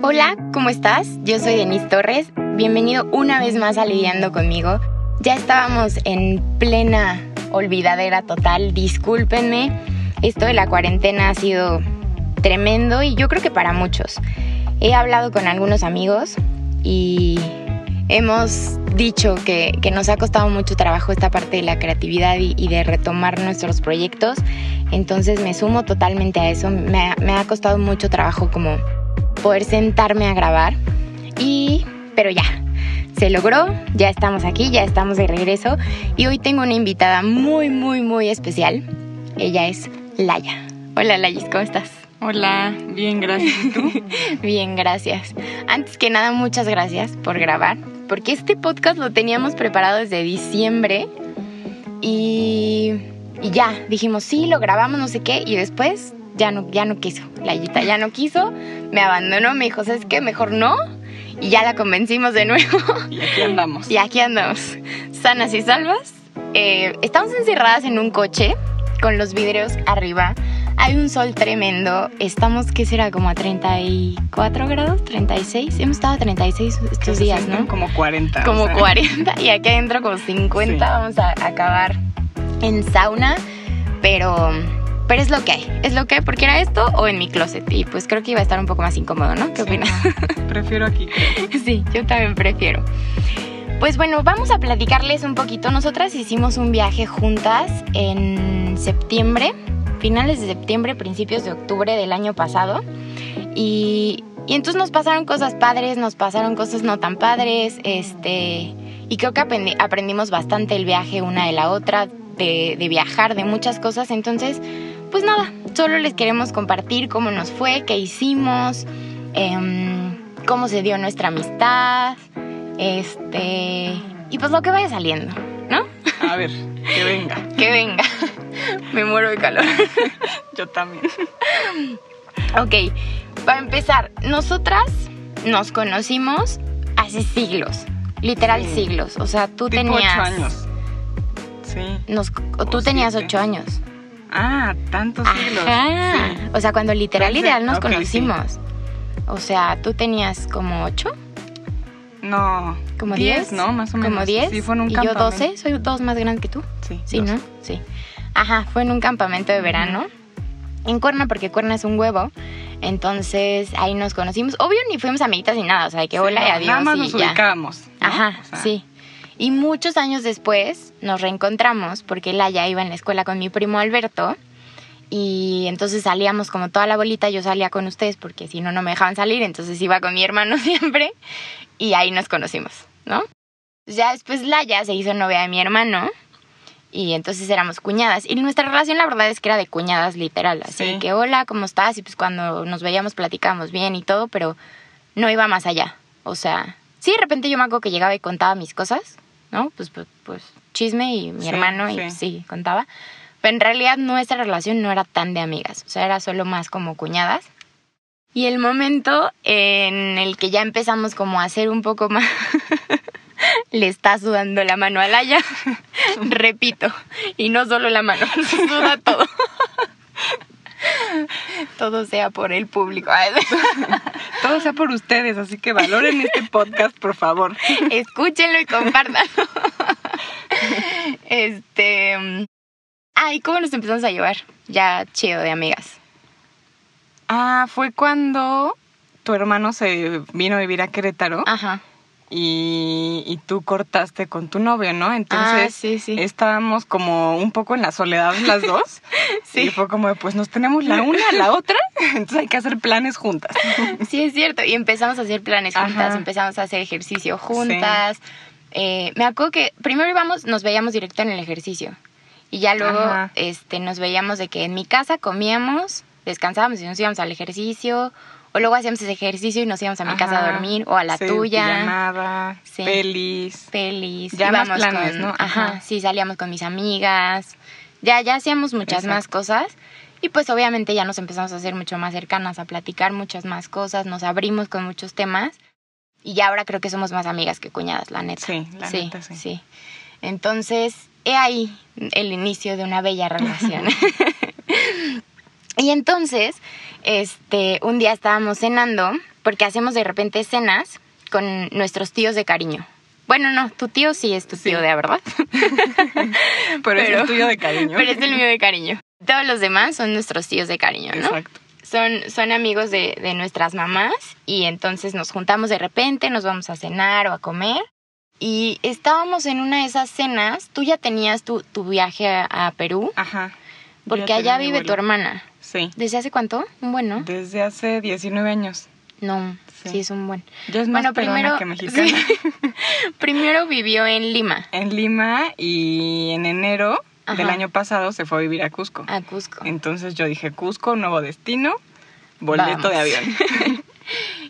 Hola, ¿cómo estás? Yo soy Denise Torres. Bienvenido una vez más a Lidiando conmigo. Ya estábamos en plena olvidadera total, discúlpenme. Esto de la cuarentena ha sido tremendo y yo creo que para muchos. He hablado con algunos amigos y hemos dicho que, nos ha costado mucho trabajo esta parte de la creatividad y, de retomar nuestros proyectos. Entonces me sumo totalmente a eso. Me me ha costado mucho trabajo como poder sentarme a grabar. Y, pero ya, se logró, ya estamos aquí, ya estamos de regreso y hoy tengo una invitada muy, muy, muy especial. Ella es Laya. Hola Layis, ¿cómo estás? Hola, bien, gracias. ¿Y tú? bien, gracias. Antes que nada, muchas gracias por grabar, porque este podcast lo teníamos preparado desde diciembre y, y ya, dijimos, sí, lo grabamos, no sé qué, y después ya no, ya no quiso. Layita ya no quiso, me abandonó, me dijo, ¿sabes qué? Mejor no. Y ya la convencimos de nuevo. Y aquí andamos. Y aquí andamos, sanas y salvas. Eh, estamos encerradas en un coche con los vidrios arriba. Hay un sol tremendo. Estamos, ¿qué será? Como a 34 grados, 36. Hemos estado a 36 estos días, ¿no? Como 40. Como 40. Y aquí adentro como 50. Vamos a acabar en sauna. Pero pero es lo que hay, es lo que hay, porque era esto o en mi closet. Y pues creo que iba a estar un poco más incómodo, ¿no? ¿Qué opinas? prefiero aquí. sí, yo también prefiero. Pues bueno, vamos a platicarles un poquito. Nosotras hicimos un viaje juntas en septiembre, finales de septiembre, principios de octubre del año pasado. Y, y entonces nos pasaron cosas padres, nos pasaron cosas no tan padres, este, y creo que aprendimos bastante el viaje una de la otra, de, de viajar, de muchas cosas. Entonces, pues nada, solo les queremos compartir cómo nos fue, qué hicimos, em, cómo se dio nuestra amistad, este, y pues lo que vaya saliendo, ¿no? A ver, que venga. que venga. Me muero de calor. Yo también. Ok, para empezar, nosotras nos conocimos hace siglos, literal siglos. O sea, tú tenías. Ocho años. Sí. Nos, tú tenías ocho años. Ah, tantos siglos. O sea, cuando literal ideal nos conocimos. O sea, tú tenías como ocho. No. ¿Como diez? ¿no? Más o menos. ¿Como diez? Sí, fue en un ¿Y yo doce? ¿Soy dos más grande que tú? Sí. Sí, ¿no? Sí. Ajá, fue en un campamento de verano. En Cuerna, porque Cuerna es un huevo. Entonces ahí nos conocimos. Obvio ni fuimos amiguitas ni nada, o sea, que hola y adiós. Nada más y nos ya. ubicábamos. Ajá, sí. Y muchos años después nos reencontramos porque Laia iba en la escuela con mi primo Alberto y entonces salíamos como toda la bolita, yo salía con ustedes porque si no, no me dejaban salir, entonces iba con mi hermano siempre y ahí nos conocimos, ¿no? Ya después Laia se hizo novia de mi hermano y entonces éramos cuñadas. Y nuestra relación la verdad es que era de cuñadas literal, así que hola, ¿cómo estás? Y pues cuando nos veíamos platicábamos bien y todo, pero no iba más allá. O sea, sí, de repente yo me acuerdo que llegaba y contaba mis cosas, ¿no? Pues, pues, pues chisme y mi hermano y sí, contaba. Pero en realidad nuestra relación no era tan de amigas, o sea, era solo más como cuñadas. Y el momento en el que ya empezamos como a hacer un poco más... Le está sudando la mano a Laia. Repito, y no solo la mano, suda todo. Todo sea por el público. Todo sea por ustedes, así que valoren este podcast, por favor. Escúchenlo y compartan. Este. Ay, ¿cómo nos empezamos a llevar? Ya chido de amigas. Ah, fue cuando tu hermano se vino a vivir a Querétaro. Ajá. Y, y, tú cortaste con tu novio, ¿no? Entonces ah, sí, sí. estábamos como un poco en la soledad las dos. sí. Y fue como, pues nos tenemos la una la otra, entonces hay que hacer planes juntas. sí, es cierto. Y empezamos a hacer planes juntas, Ajá. empezamos a hacer ejercicio juntas. Sí. Eh, me acuerdo que primero íbamos, nos veíamos directo en el ejercicio. Y ya luego este, nos veíamos de que en mi casa comíamos, descansábamos y nos íbamos al ejercicio o luego hacíamos ese ejercicio y nos íbamos a mi Ajá. casa a dormir o a la sí, tuya. Pijamada, Sí. pelis. Pelis. Ya íbamos más planes, con- ¿no? Ajá. Ajá. sí, salíamos con mis amigas. Ya, ya hacíamos muchas más cosas. Y pues obviamente ya nos empezamos a hacer mucho más cercanas, a platicar muchas más cosas, nos abrimos con muchos temas. Y ya ahora creo que somos más amigas que cuñadas, la neta. Sí, la neta, sí. Entonces, he ahí el inicio de una bella relación. Y entonces, este, un día estábamos cenando, porque hacemos de repente cenas con nuestros tíos de cariño. Bueno, no, tu tío sí es tu tío de verdad. pero, es el tuyo de cariño. Pero es el mío de cariño. Todos los demás son nuestros tíos de cariño, ¿no? Exacto. Son, son amigos de, de nuestras mamás y entonces nos juntamos de repente, nos vamos a cenar o a comer. Y estábamos en una de esas cenas, tú ya tenías tu, tu viaje a, a Perú, Ajá. Porque allá vive tu hermana. Sí. ¿Desde hace cuánto? Un buen, ¿no? Desde hace 19 años. No, sí, Sí. es un buen. Ya es más Bueno, primero, que mexicana. sí. primero vivió en Lima, En Lima y en enero del año pasado se fue a vivir a Cusco. a Cusco. Entonces yo dije, Cusco, nuevo destino, boleto Vamos. de avión.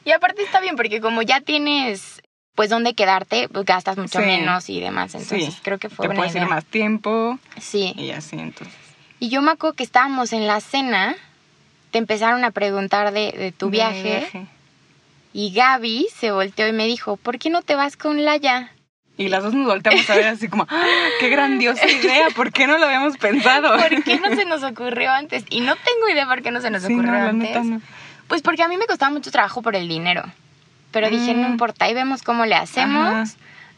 Y aparte está bien porque como ya tienes pues dónde quedarte, pues gastas mucho Sí. menos y demás. Entonces creo que fue Te buena puedes ir más tiempo Sí. y así, entonces. Y yo me acuerdo que estábamos en la cena, te empezaron a preguntar de, de tu De viaje, y Gaby se volteó y me dijo, ¿por qué no te vas con Laya? Y las dos nos volteamos a ver así como, ¡Ah, ¡qué grandiosa idea! ¿Por qué no lo habíamos pensado? ¿Por qué no se nos ocurrió antes? Y no tengo idea por qué no se nos Sí, ocurrió no, antes. neta no. Pues porque a mí me costaba mucho trabajo por el dinero. Pero dije, no Mm. importa, ahí vemos cómo le hacemos, Ajá.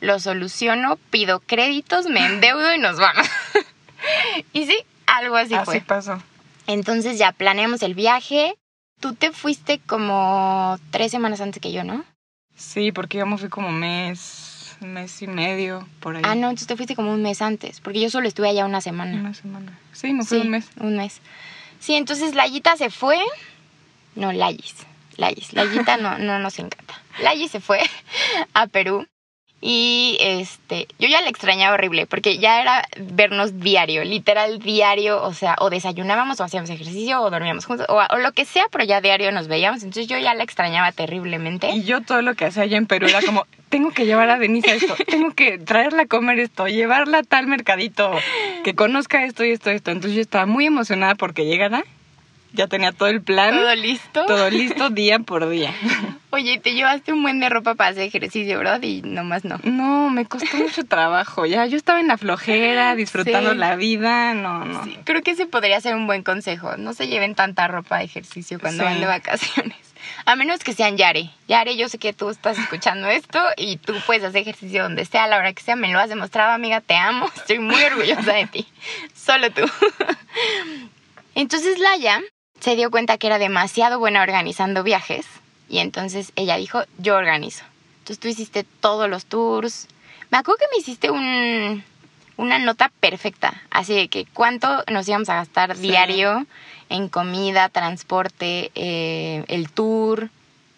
lo soluciono, pido créditos, me endeudo y nos vamos. y sí, algo así, así fue. pasó. Entonces ya planeamos el viaje. Tú te fuiste como tres semanas antes que yo, ¿no? Sí, porque yo me fui como mes, mes y medio, por ahí. Ah, no, entonces te fuiste como un mes antes, porque yo solo estuve allá una semana. Una semana. Sí, me fui Sí, un mes. Un mes. Sí, entonces Layita se fue. No, Layis. Layis. Layita no, no nos encanta. Layis se fue a Perú. Y este, yo ya le extrañaba horrible, porque ya era vernos diario, literal diario, o sea, o desayunábamos o hacíamos ejercicio o dormíamos juntos, o, lo que sea, pero ya diario nos veíamos, entonces yo ya la extrañaba terriblemente. Y yo todo lo que hacía allá en Perú era como, tengo que llevar a Denise esto, tengo que traerla a comer esto, llevarla a tal mercadito, que conozca esto y esto y esto. Entonces yo estaba muy emocionada porque llegara, ya tenía todo el plan, ¿Todo listo? todo listo día por día. Oye, te llevaste un buen de ropa para hacer ejercicio, ¿verdad? Y nomás no. No, me costó mucho trabajo, ya yo estaba en la flojera, disfrutando Sí. la vida, no, no. Sí, creo que ese podría ser un buen consejo. No se lleven tanta ropa de ejercicio cuando Sí. van de vacaciones. A menos que sean Yare. Yare, yo sé que tú estás escuchando esto y tú puedes hacer ejercicio donde sea, a la hora que sea. Me lo has demostrado, amiga. Te amo. Estoy muy orgullosa de ti. Solo tú. Entonces Laia se dio cuenta que era demasiado buena organizando viajes y entonces ella dijo, yo organizo. Entonces tú hiciste todos los tours. Me acuerdo que me hiciste un, una nota perfecta, así de que cuánto nos íbamos a gastar Sí. diario en comida, transporte, eh, el tour,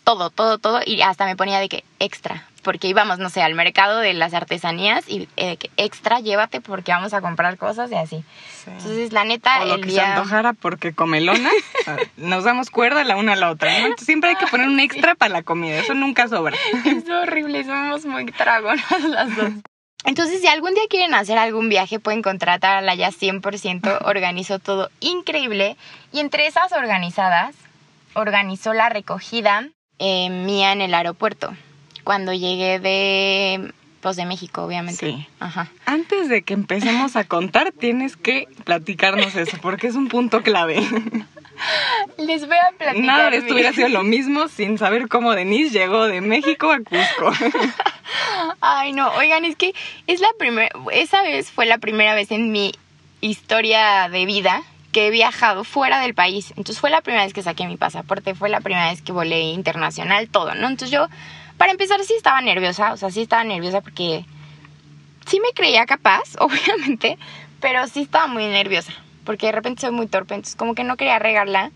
todo, todo, todo, y hasta me ponía de que extra, porque íbamos, no sé, al mercado de las artesanías y eh, de que extra, llévate porque vamos a comprar cosas y así. Sí. Entonces, la neta, o lo el que se antojara porque comelona, sea, nos damos cuerda la una a la otra. ¿no? Entonces, siempre hay que poner un extra para la comida, eso nunca sobra. Es horrible, somos muy dragonas las dos. Entonces, si algún día quieren hacer algún viaje, pueden contratar a la ya 100%, organizó todo increíble. Y entre esas organizadas, organizó la recogida eh, mía en el aeropuerto. Cuando llegué de, pues, de México, obviamente. Sí. Ajá. Antes de que empecemos a contar, tienes que platicarnos eso, porque es un punto clave. Les voy a platicar. Nada de esto hubiera sido lo mismo sin saber cómo Denise llegó de México a Cusco. Ay, no, oigan, es que es la primera, esa vez fue la primera vez en mi historia de vida que he viajado fuera del país. Entonces fue la primera vez que saqué mi pasaporte, fue la primera vez que volé internacional, todo, ¿no? Entonces yo, para empezar, sí estaba nerviosa, o sea, sí estaba nerviosa porque sí me creía capaz, obviamente, pero sí estaba muy nerviosa, porque de repente soy muy torpe, entonces como que no quería regarla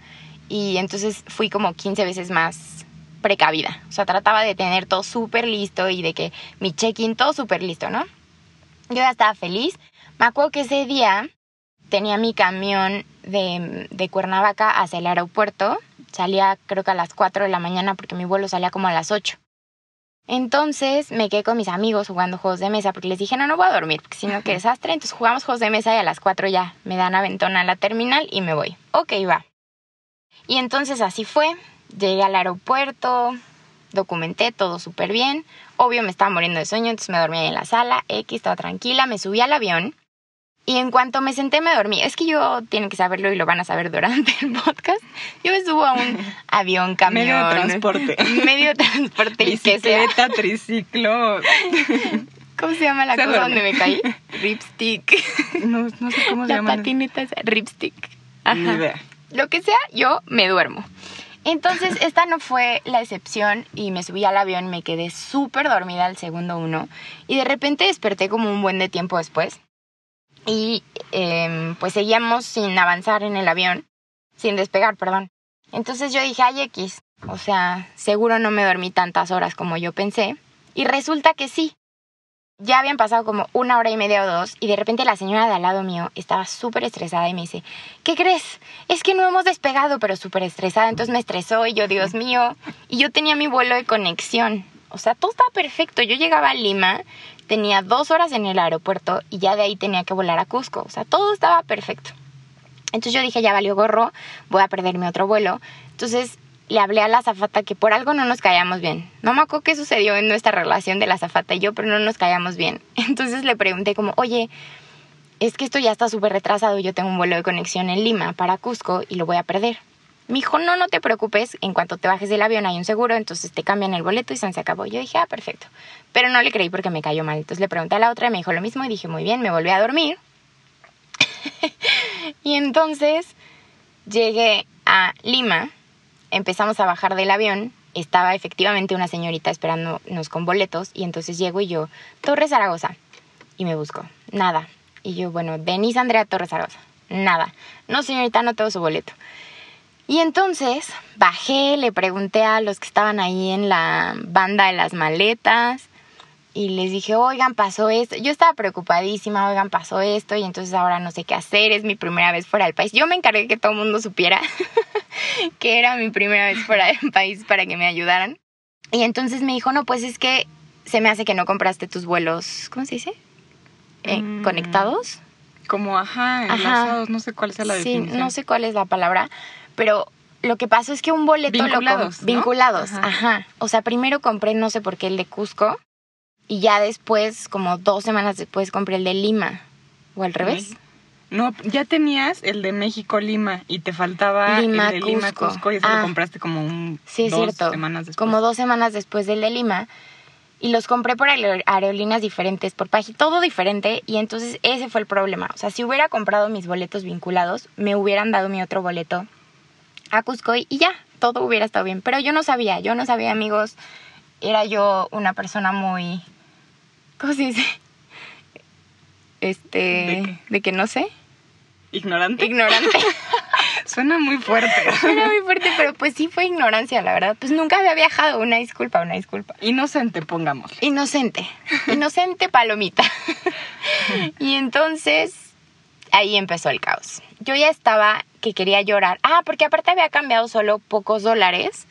y entonces fui como 15 veces más precavida. O sea, trataba de tener todo súper listo y de que mi check-in todo súper listo, ¿no? Yo ya estaba feliz. Me acuerdo que ese día tenía mi camión de, de Cuernavaca hacia el aeropuerto. Salía creo que a las 4 de la mañana porque mi vuelo salía como a las 8. Entonces me quedé con mis amigos jugando juegos de mesa porque les dije, no, no voy a dormir, porque si no, qué desastre. Entonces jugamos juegos de mesa y a las 4 ya me dan aventón a la terminal y me voy. Ok, va. Y entonces así fue. Llegué al aeropuerto, documenté todo súper bien. Obvio me estaba muriendo de sueño, entonces me dormí en la sala. X, estaba tranquila, me subí al avión. Y en cuanto me senté me dormí. Es que yo, tienen que saberlo y lo van a saber durante el podcast. Yo me subo a un avión, camión. Medio de transporte. Medio de transporte. y que sea- Bicicleta, triciclo. ¿Cómo se llama la Se cosa duerme. donde me caí? Ripstick. No, no sé cómo se La llama. patineta esa. Ripstick. Ni Ajá. idea. Lo que sea, yo me duermo. Entonces, esta no fue la excepción y me subí al avión, me quedé súper dormida al segundo uno y de repente desperté como un buen de tiempo después y em, pues seguíamos sin avanzar en el avión, sin despegar, perdón. Entonces yo dije, ay X, o sea, seguro no me dormí tantas horas como yo pensé y resulta que sí. Ya habían pasado como una hora y media o dos y de repente la señora de al lado mío estaba súper estresada y me dice, ¿qué crees? Es que no hemos despegado, pero súper estresada. Entonces me estresó y yo, Dios mío. Y yo tenía mi vuelo de conexión. O sea, todo estaba perfecto. Yo llegaba a Lima, tenía dos horas en el aeropuerto y ya de ahí tenía que volar a Cusco. O sea, todo estaba perfecto. Entonces yo dije, ya valió gorro, voy a perder mi otro vuelo. Entonces le hablé a la azafata que por algo no nos caíamos bien. No me acuerdo qué sucedió en nuestra relación de la azafata y yo, pero no nos caíamos bien. Entonces le pregunté como, oye, es que esto ya está súper retrasado, yo tengo un vuelo de conexión en Lima para Cusco y lo voy a perder. Me dijo, no, no te preocupes, en cuanto te bajes del avión hay un seguro, entonces te cambian el boleto y se acabó. Yo dije, ah, perfecto. Pero no le creí porque me cayó mal. Entonces le pregunté a la otra y me dijo lo mismo y dije, muy bien, me volví a dormir. y entonces llegué a Lima, empezamos a bajar del avión, estaba efectivamente una señorita esperándonos con boletos y entonces llego y yo, Torres Zaragoza, y me busco, nada. Y yo, bueno, Denise Andrea Torres Zaragoza, nada. No, señorita, no tengo su boleto. Y entonces bajé, le pregunté a los que estaban ahí en la banda de las maletas y les dije, oigan, pasó esto. Yo estaba preocupadísima, oigan, pasó esto y entonces ahora no sé qué hacer, es mi primera vez fuera del país. Yo me encargué que todo el mundo supiera que era mi primera vez fuera del país para que me ayudaran. Y entonces me dijo, no, pues es que se me hace que no compraste tus vuelos, ¿cómo se dice? Eh, Mm. ¿Conectados? Como, ajá, Ajá. enlazados, no sé cuál sea la sí, definición. no sé cuál es la palabra, pero lo que pasó es que un boleto lo Vinculados, ¿no? vinculados, Ajá. ajá. O sea, primero compré no sé por qué el de Cusco y ya después, como dos semanas después, compré el de Lima. ¿O al revés? No, ya tenías el de México-Lima y te faltaba Lima, el de Lima-Cusco Cusco. y ese Ah. lo compraste como un, Sí, es dos cierto. semanas después. Como dos semanas después del de Lima. Y los compré por aer- aerolíneas diferentes, por página, todo diferente. Y entonces ese fue el problema. O sea, si hubiera comprado mis boletos vinculados, me hubieran dado mi otro boleto a Cusco y, ya, todo hubiera estado bien. Pero yo no sabía, yo no sabía, amigos. Era yo una persona muy. ¿Cómo se dice? Este. ¿De ¿De, que no sé. ¿Ignorante? Ignorante. Suena muy fuerte. Era muy fuerte, pero pues sí fue ignorancia, la verdad. Pues nunca había viajado. Una disculpa, una disculpa. Inocente, pongamos. Inocente, inocente palomita. y entonces ahí empezó el caos. Yo ya estaba que quería llorar. Ah, porque aparte había cambiado solo pocos dólares,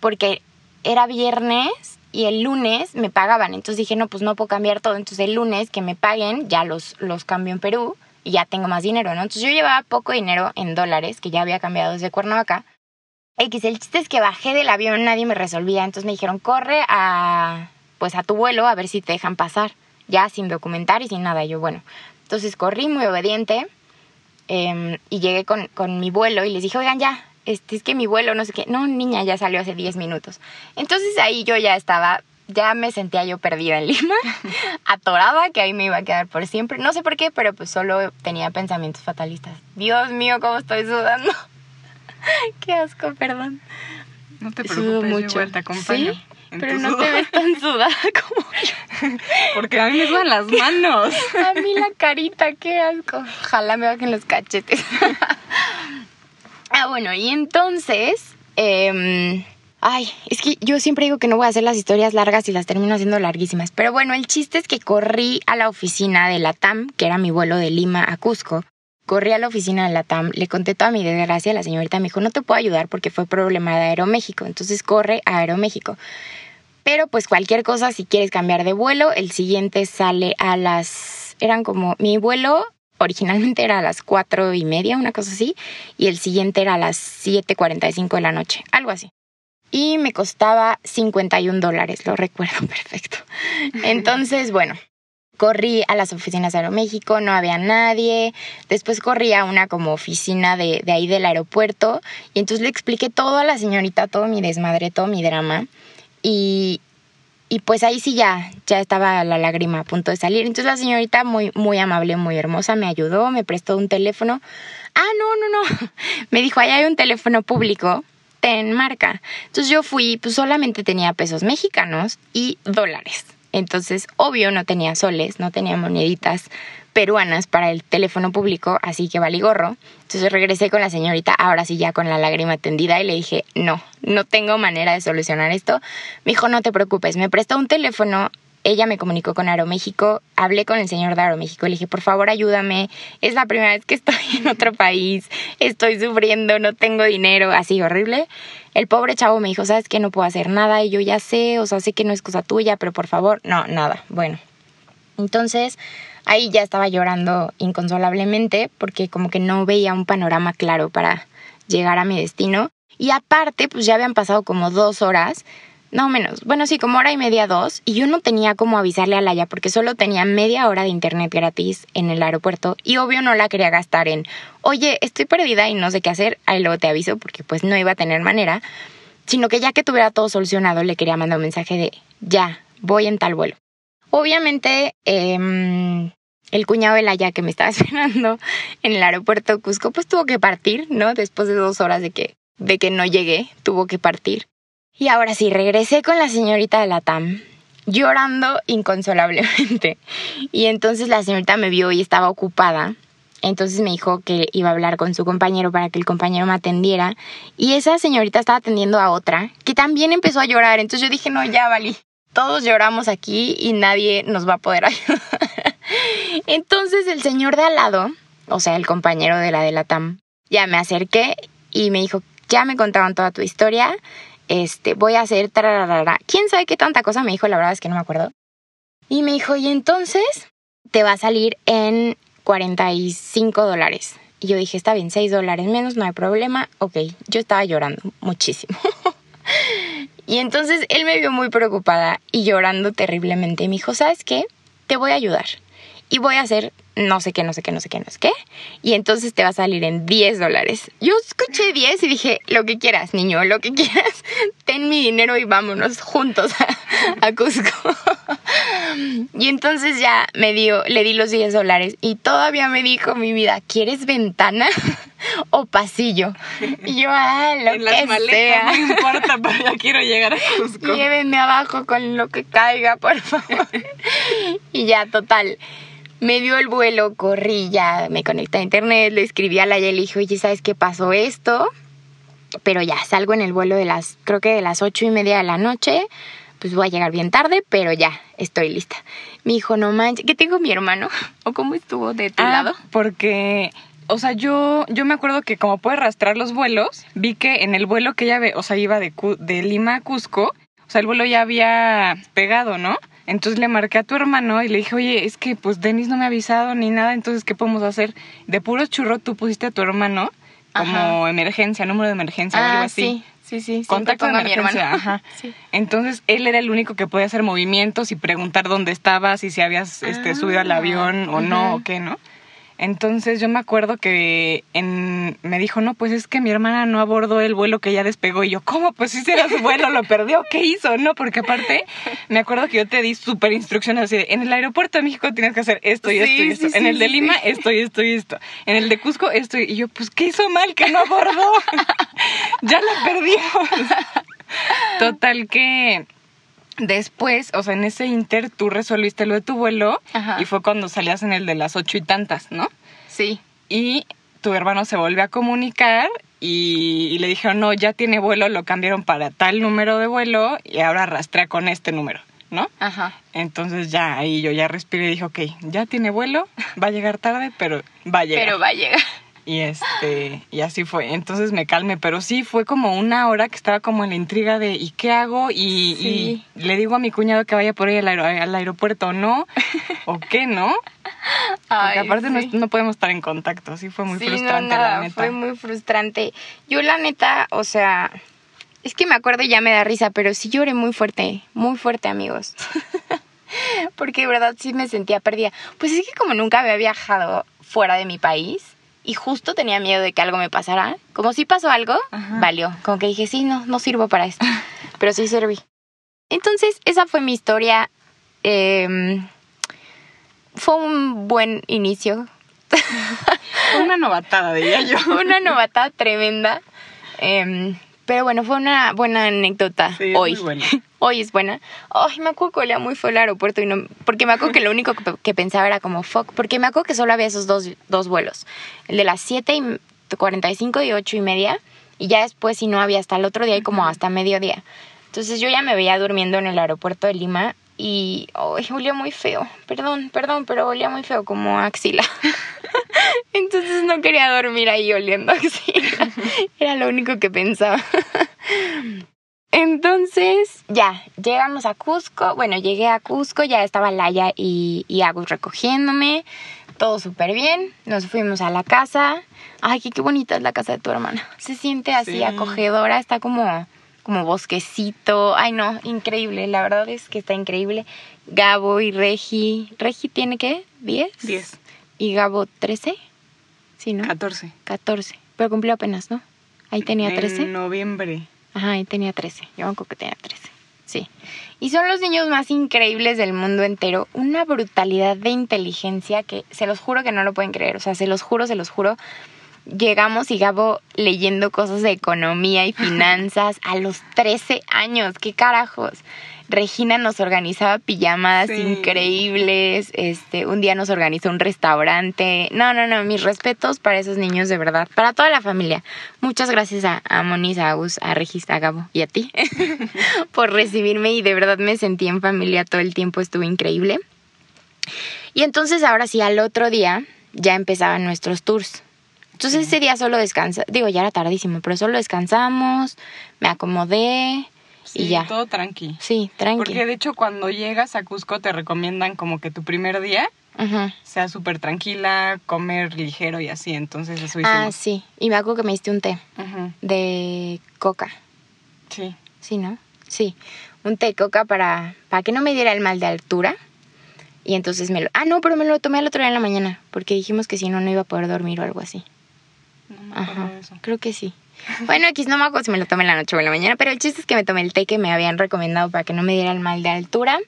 porque era viernes y el lunes me pagaban. Entonces dije, no, pues no puedo cambiar todo. Entonces el lunes que me paguen, ya los, los cambio en Perú y ya tengo más dinero, ¿no? Entonces yo llevaba poco dinero en dólares, que ya había cambiado desde Cuernavaca. El chiste es que bajé del avión, nadie me resolvía. Entonces me dijeron, corre a, pues a tu vuelo a ver si te dejan pasar. Ya sin documentar y sin nada. Yo, bueno. Entonces corrí muy obediente em, y llegué con, con mi vuelo y les dije, oigan, ya, este, es que mi vuelo, no sé qué. No, niña, ya salió hace 10 minutos. Entonces ahí yo ya estaba, ya me sentía yo perdida en Lima, atorada, que ahí me iba a quedar por siempre. No sé por qué, pero pues solo tenía pensamientos fatalistas. Dios mío, cómo estoy sudando. qué asco, perdón. No te Sudo preocupes, yo mucho. igual te acompaño. ¿Sí? En Pero tu no te ves tan sudada como yo. Porque a mí me sudan las manos. A mí la carita, qué asco. Ojalá me bajen los cachetes. ah, bueno, y entonces. em, ay, es que yo siempre digo que no voy a hacer las historias largas y las termino haciendo larguísimas. Pero bueno, el chiste es que corrí a la oficina de la TAM, que era mi vuelo de Lima a Cusco. Corrí a la oficina de la TAM, le conté toda mi desgracia, la señorita me dijo, no te puedo ayudar porque fue problema de Aeroméxico, entonces corre a Aeroméxico. Pero pues cualquier cosa, si quieres cambiar de vuelo, el siguiente sale a las... Eran como... Mi vuelo originalmente era a las cuatro y media, una cosa así, y el siguiente era a las 7.45 de la noche, algo así. Y me costaba 51 dólares, lo recuerdo perfecto. Entonces, bueno, corrí a las oficinas de Aeroméxico, no había nadie. Después corrí a una como oficina de, de ahí del aeropuerto y entonces le expliqué todo a la señorita, todo mi desmadre, todo mi drama. Y, y pues ahí sí ya, ya estaba la lágrima a punto de salir. Entonces la señorita muy, muy amable, muy hermosa, me ayudó, me prestó un teléfono. Ah, no, no, no. Me dijo, ahí hay un teléfono público, ten marca. Entonces yo fui, pues solamente tenía pesos mexicanos y dólares. Entonces, obvio, no tenía soles, no tenía moneditas peruanas para el teléfono público, así que valí gorro. Entonces regresé con la señorita, ahora sí ya con la lágrima tendida, y le dije, no, no tengo manera de solucionar esto. Me dijo, no te preocupes, me prestó un teléfono, ella me comunicó con Aeroméxico, hablé con el señor de Aeroméxico, le dije, por favor ayúdame, es la primera vez que estoy en otro país, estoy sufriendo, no tengo dinero, así horrible. El pobre chavo me dijo, sabes que no puedo hacer nada y yo ya sé, o sea, sé que no es cosa tuya, pero por favor, no, nada. Bueno, entonces ahí ya estaba llorando inconsolablemente porque como que no veía un panorama claro para llegar a mi destino. Y aparte, pues ya habían pasado como dos horas, no menos, bueno, sí, como hora y media, dos, y yo no tenía como avisarle a Laia porque solo tenía media hora de internet gratis en el aeropuerto y obvio no la quería gastar en, oye, estoy perdida y no sé qué hacer, ahí luego te aviso porque pues no iba a tener manera, sino que ya que tuviera todo solucionado le quería mandar un mensaje de, ya, voy en tal vuelo. Obviamente, eh, el cuñado de Laia que me estaba esperando en el aeropuerto Cusco, pues tuvo que partir, ¿no? Después de dos horas de que, de que no llegué, tuvo que partir. Y ahora sí, regresé con la señorita de la TAM, llorando inconsolablemente. Y entonces la señorita me vio y estaba ocupada. Entonces me dijo que iba a hablar con su compañero para que el compañero me atendiera. Y esa señorita estaba atendiendo a otra que también empezó a llorar. Entonces yo dije, no, ya valí. Todos lloramos aquí y nadie nos va a poder ayudar. Entonces el señor de al lado, o sea, el compañero de la de la TAM, ya me acerqué y me dijo, ya me contaron toda tu historia, este, voy a hacer tararara. ¿Quién sabe qué tanta cosa me dijo? La verdad es que no me acuerdo. Y me dijo, y entonces te va a salir en 45 dólares. Y yo dije, está bien, 6 dólares menos, no hay problema. Ok, yo estaba llorando muchísimo. y entonces él me vio muy preocupada y llorando terriblemente. Y me dijo, ¿sabes qué? Te voy a ayudar. Y voy a hacer no sé qué, no sé qué, no sé qué, no sé qué. Y entonces te va a salir en 10 dólares. Yo escuché 10 y dije, lo que quieras, niño, lo que quieras. Ten mi dinero y vámonos juntos a, a Cusco. y entonces ya me dio, le di los 10 dólares y todavía me dijo mi vida, ¿quieres ventana o pasillo? Y yo, ah, lo en que las maletas, sea. no importa, pero ya quiero llegar a Cusco. Llévenme abajo con lo que caiga, por favor. y ya, total. Me dio el vuelo, corrí, ya me conecté a internet, le escribí a la y le dije, oye, ¿sabes qué pasó esto? Pero ya, salgo en el vuelo de las, creo que de las ocho y media de la noche. Pues voy a llegar bien tarde, pero ya, estoy lista. Me dijo, no manches, ¿qué tengo mi hermano? ¿O cómo estuvo de tu Ah, lado? porque, o sea, yo, yo me acuerdo que como puede rastrear los vuelos, vi que en el vuelo que ella ve, o sea, iba de, de Lima a Cusco, o sea, el vuelo ya había pegado, ¿no? Entonces le marqué a tu hermano y le dije, oye, es que pues Denis no me ha avisado ni nada, entonces, ¿qué podemos hacer? De puro churro, tú pusiste a tu hermano como Ajá. emergencia, número de emergencia o algo Ah, así. sí, sí, sí. Contacto de emergencia, hermano. ajá. Sí. Entonces él era el único que podía hacer movimientos y preguntar dónde estabas y si habías este, Ah, subido al avión o no o qué, ¿no? Entonces yo me acuerdo que en, me dijo, no, pues es que mi hermana no abordó el vuelo que ya despegó. Y yo, ¿cómo? Pues si era su vuelo, lo perdió, ¿qué hizo? No, porque aparte me acuerdo que yo te di súper instrucciones así de, en el aeropuerto de México tienes que hacer esto y Sí, esto y esto. sí, en sí, el de Lima, esto y esto y esto. En el de Cusco, esto y y yo, pues ¿qué hizo mal que no abordó? ya lo perdimos. Total que después, o sea, en ese inter tú resolviste lo de tu vuelo Ajá. y fue cuando salías en el de las ocho y tantas, ¿no? Sí. Y tu hermano se volvió a comunicar y, y le dijeron, no, ya tiene vuelo, lo cambiaron para tal número de vuelo y ahora rastrea con este número, ¿no? Ajá. Entonces ya ahí yo ya respiré y dije, ok, ya tiene vuelo, va a llegar tarde, pero va a llegar. Pero va a llegar. Y este, y así fue. Entonces me calmé, pero sí fue como una hora que estaba como en la intriga de ¿y qué hago? Y, Sí. y le digo a mi cuñado que vaya por ahí al, aero- al aeropuerto o no, o qué, ¿no? Porque aparte no, sí. no podemos estar en contacto, sí fue muy Sí, frustrante no, la neta. Fue muy frustrante. Yo la neta, o sea, es que me acuerdo y ya me da risa, pero sí lloré muy fuerte, muy fuerte, amigos. porque de verdad sí me sentía perdida. Pues es que como nunca había viajado fuera de mi país y justo tenía miedo de que algo me pasara, como si pasó algo, Ajá. valió. Como que dije, sí, no, no sirvo para esto, pero sí serví. Entonces, esa fue mi historia. Em, fue un buen inicio, Fue una novatada, diría yo. fue una novata tremenda. Em, pero bueno, fue una buena anécdota Sí, es hoy. muy buena. Hoy es buena. Ay, me acuerdo que olía muy feo el aeropuerto y no, porque me acuerdo que lo único que, que pensaba era como fuck, porque me acuerdo que solo había esos dos, dos vuelos, el de las 7 y 45 y 8 y media, y ya después si no había hasta el otro día y como hasta mediodía. Entonces yo ya me veía durmiendo en el aeropuerto de Lima y ay, olía muy feo. Perdón, perdón, pero olía muy feo como axila. Entonces no quería dormir ahí oliendo axila. Era lo único que pensaba. Entonces, ya, llegamos a Cusco. Bueno, llegué a Cusco, ya estaba Laia y, y Agus recogiéndome. Todo súper bien. Nos fuimos a la casa. Ay, qué, qué bonita es la casa de tu hermana. Se siente así Sí. acogedora, está como, como bosquecito. Ay, no, increíble. La verdad es que está increíble. Gabo y Regi. ¿Regi tiene qué? ¿10? 10, ¿Y Gabo 13? Sí, ¿no? 14. 14. Pero cumplió apenas, ¿no? Ahí tenía 13. En noviembre. Ajá, ahí tenía 13. Yo me acuerdo que tenía 13. Sí. Y son los niños más increíbles del mundo entero. Una brutalidad de inteligencia que se los juro que no lo pueden creer. O sea, se los juro, se los juro. Llegamos y Gabo leyendo cosas de economía y finanzas a los 13 años. ¿Qué carajos? Regina nos organizaba pijamadas Sí. increíbles. Este, un día nos organizó un restaurante. No, no, no, mis respetos para esos niños de verdad, para toda la familia. Muchas gracias a, a Moniz, a Agus, a Regis, a Gabo y a ti por recibirme y de verdad me sentí en familia todo el tiempo, estuvo increíble. Y entonces ahora sí, al otro día ya empezaban nuestros tours. Entonces ese día solo descansa, digo ya era tardísimo, pero solo descansamos, me acomodé Sí, y ya. todo tranqui. Sí, tranqui. Porque de hecho cuando llegas a Cusco te recomiendan como que tu primer día sea súper tranquila, comer ligero y así. Entonces eso Ah, hicimos. sí. Y me acuerdo que me diste un té de coca. Sí. Sí, ¿no? Sí. Un té de coca para, para que no me diera el mal de altura. Y entonces me lo... Ah, no, pero me lo tomé al otro día en la mañana. Porque dijimos que si no, no iba a poder dormir o algo así. No me acuerdo Ajá. de eso. Creo que sí. Bueno, X no me acuerdo si me lo tomé en la noche o en la mañana. Pero el chiste es que me tomé el té que me habían recomendado para que no me diera el mal de altura.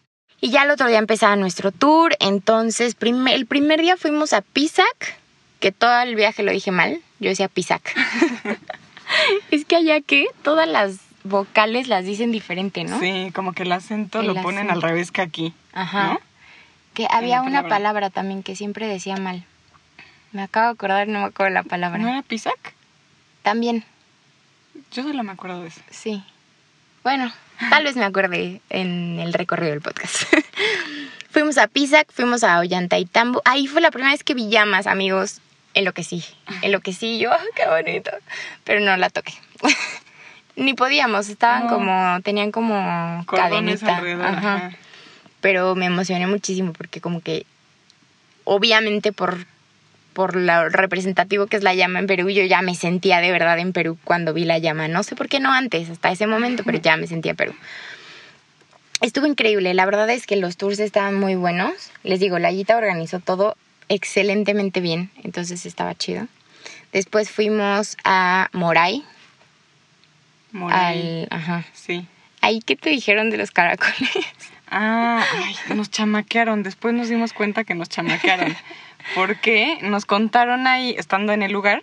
Y ya el otro día empezaba nuestro tour. Entonces, primer- el primer día fuimos a Pisac. Que todo el viaje lo dije mal. Yo decía Pisac. es que allá que todas las vocales las dicen diferente, ¿no? Sí, como que el acento El lo ponen acento. al revés que aquí. Ajá. ¿no? Que había una palabra. palabra también que siempre decía mal. Me acabo de acordar, no me acuerdo la palabra. ¿No era Pisac? También, Yo solo me acuerdo de eso. sí. Bueno, tal vez me acuerde en el recorrido del podcast. fuimos a Pisac, fuimos a Ollantaytambo. Ahí fue la primera vez que vi llamas, amigos. En lo que sí, en lo que sí, yo, ¡ah, qué bonito. Pero no la toqué. Ni podíamos, estaban No. como, tenían como Cordones cadenita. alrededor. Ajá. ajá. pero me emocioné muchísimo porque como que obviamente por por lo representativo que es la llama en Perú, yo ya me sentía de verdad en Perú cuando vi la llama. No sé por qué no antes, hasta ese momento, pero ya me sentía en Perú. Estuvo increíble, la verdad es que los tours estaban muy buenos. Les digo, la Yita organizó todo excelentemente bien, entonces estaba chido. Después fuimos a Moray, Moray. al... Ajá. Sí. Ahí, ¿qué te dijeron de los caracoles? Ah, ay, nos chamaquearon. Después nos dimos cuenta que nos chamaquearon. Porque nos contaron ahí, estando en el lugar,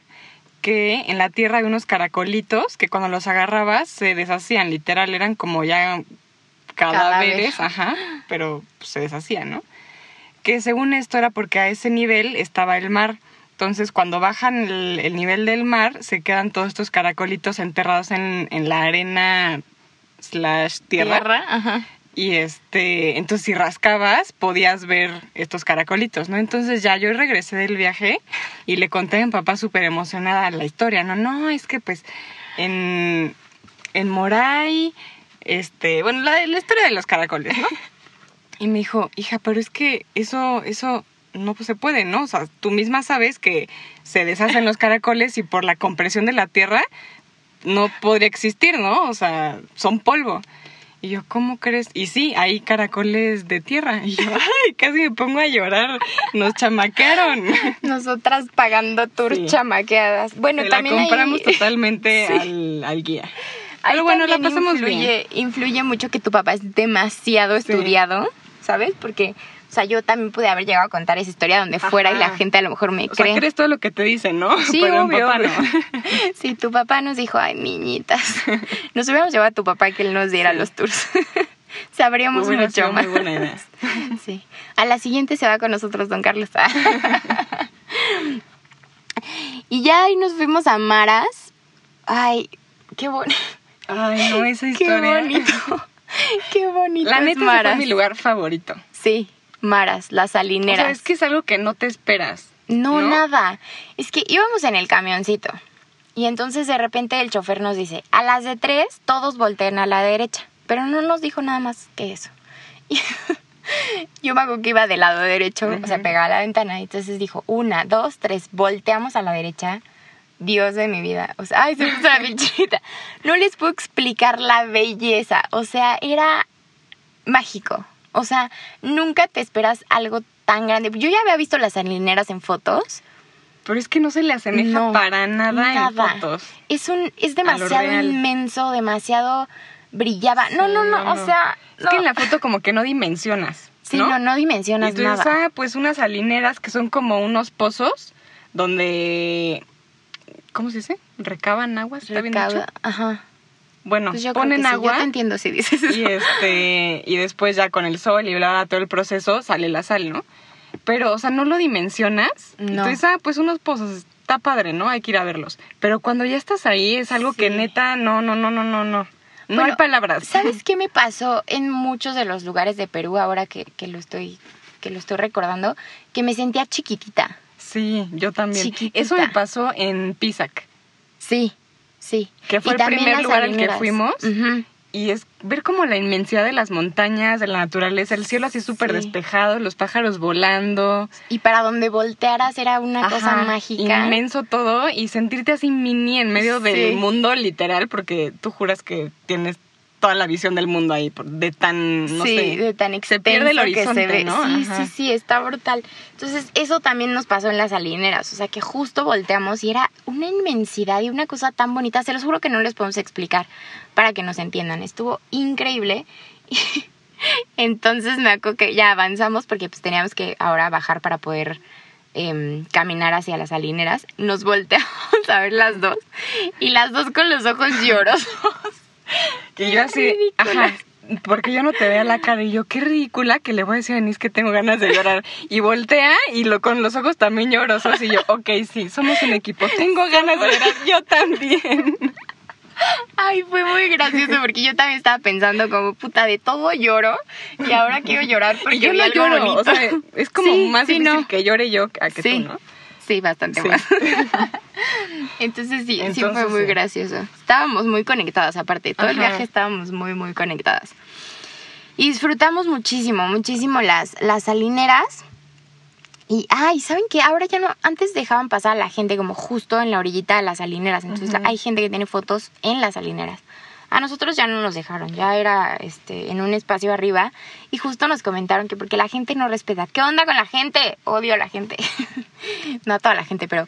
que en la tierra hay unos caracolitos que cuando los agarrabas se deshacían, literal, eran como ya cadáveres, Cadáver. ajá, pero pues, se deshacían, ¿no? Que según esto era porque a ese nivel estaba el mar. Entonces, cuando bajan el, el nivel del mar, se quedan todos estos caracolitos enterrados en, en la arena slash tierra. Ajá. Y este, entonces si rascabas podías ver estos caracolitos, ¿no? Entonces ya yo regresé del viaje y le conté a mi papá súper emocionada la historia, ¿no? No, es que pues en, en Moray, este, bueno, la, la historia de los caracoles, ¿no? Y me dijo, hija, pero es que eso, eso no se puede, ¿no? O sea, tú misma sabes que se deshacen los caracoles y por la compresión de la tierra no podría existir, ¿no? O sea, son polvo. Y yo, ¿cómo crees? Y sí, hay caracoles de tierra. Y yo, ay, casi me pongo a llorar. Nos chamaquearon. Nosotras pagando tours Sí. chamaqueadas. Bueno, Se también la compramos totalmente Sí. al, al guía. ahí Pero bueno, la pasamos influye, bien. Influye mucho que tu papá es demasiado Sí. estudiado, ¿sabes? Porque, o sea, yo también pude haber llegado a contar esa historia donde fuera y la gente a lo mejor me O sea, cree. crees todo lo que te dicen, ¿no? Sí, Pero obvio, papá no. Sí, tu papá nos dijo, ay, niñitas. Nos hubiéramos llevado a tu papá que él nos diera los tours. Sabríamos Hubiera mucho más. muy buena idea. Sí. A la siguiente se va con nosotros don Carlos. y ya ahí nos fuimos a Maras. Ay, qué bonito. Ay, no, esa Qué historia. bonito. Qué bonito. La es neta, ese Maras. fue mi lugar favorito. Sí, Maras, las O salineras. sea, es que es algo que no te esperas. No, ¿no? nada. Es que íbamos en el camioncito. Y entonces de repente el chofer nos dice, a las de tres todos volteen a la derecha. Pero no nos dijo nada más que eso. Y yo me acuerdo que iba del lado derecho, o sea, Ujú. pegada a la ventana. Y entonces dijo, una, dos, tres, volteamos a la derecha. Dios de mi vida. O sea, ay, se puso la piel chinita. No les puedo explicar la belleza. O sea, era mágico. O sea, nunca te esperas algo tan grande. Yo ya había visto las salineras en fotos. Pero es que no se le asemeja No, para nada, en nada. fotos. Es un es demasiado inmenso, demasiado brillaba. No, no, no, o sea, Es no. que en la foto como que no dimensionas. Sí, ¿no? no, Y dimensionas tú nada. ah, pues unas salineras que son como unos pozos donde. ¿Cómo se dice? Recaban agua, ¿está bien dicho? Ajá. Bueno, Pues ponen que sí, agua Yo te entiendo si dices eso. y este y después ya con el sol y bla, bla, todo el proceso sale la sal, ¿no? Pero, o sea, no lo dimensionas. No. dices, ah, pues unos pozos, está padre, ¿no? Hay que ir a verlos. Pero cuando ya estás ahí es algo que neta, no, no, no, no, no, no. No Bueno, hay palabras. ¿Sabes qué me pasó en muchos de los lugares de Perú ahora que, que lo estoy que lo estoy recordando? Que me sentía chiquitita. Sí, yo también. Chiquitita. Eso me pasó en Pisac. Sí, sí. Que fue Y el primer lugar al que fuimos. Y es ver como la inmensidad de las montañas, de la naturaleza, el cielo así súper Sí. despejado, los pájaros volando. Y para donde voltearas era una cosa mágica. Inmenso todo y sentirte así mini en medio del mundo literal porque tú juras que tienes toda la visión del mundo ahí de tan, no sí, sé. de tan se extenso pierde el que se ve. ¿no? Sí, Ajá. sí, sí, está brutal. Entonces, eso también nos pasó en las salineras. O sea, que justo volteamos y era una inmensidad y una cosa tan bonita. Se los juro que no les podemos explicar para que nos entiendan. Estuvo increíble. Entonces me acuerdo que ya avanzamos porque pues teníamos que ahora bajar para poder em, caminar hacia las salineras. Nos volteamos a ver las dos y las dos con los ojos llorosos. Que yo así, Ridícula. ajá, porque yo no te vea la cara y yo, qué ridícula que le voy a decir a Denise que tengo ganas de llorar. Y voltea y lo con los ojos también llorosos y yo, ok, sí, somos un equipo, tengo ganas de llorar, yo también. Ay, fue muy gracioso porque yo también estaba pensando como puta de todo lloro y ahora quiero llorar porque Y yo no lloro, bonito. o sea, es como Sí, más sí, difícil no. que llore yo a que Sí. tú, ¿no? Sí, bastante Sí. más. Entonces sí, sí fue Entonces, muy sí. gracioso. Estábamos muy conectadas, aparte, todo el viaje estábamos muy, muy conectadas. Y disfrutamos muchísimo, muchísimo las, las salineras. Y, ay, ¿saben qué? Ahora ya no, antes dejaban pasar a la gente como justo en la orillita de las salineras. Entonces hay gente que tiene fotos en las salineras. A nosotros ya no nos dejaron, ya era este, en un espacio arriba. Y justo nos comentaron que porque la gente no respeta. ¿Qué onda con la gente? Odio a la gente. no a toda la gente, pero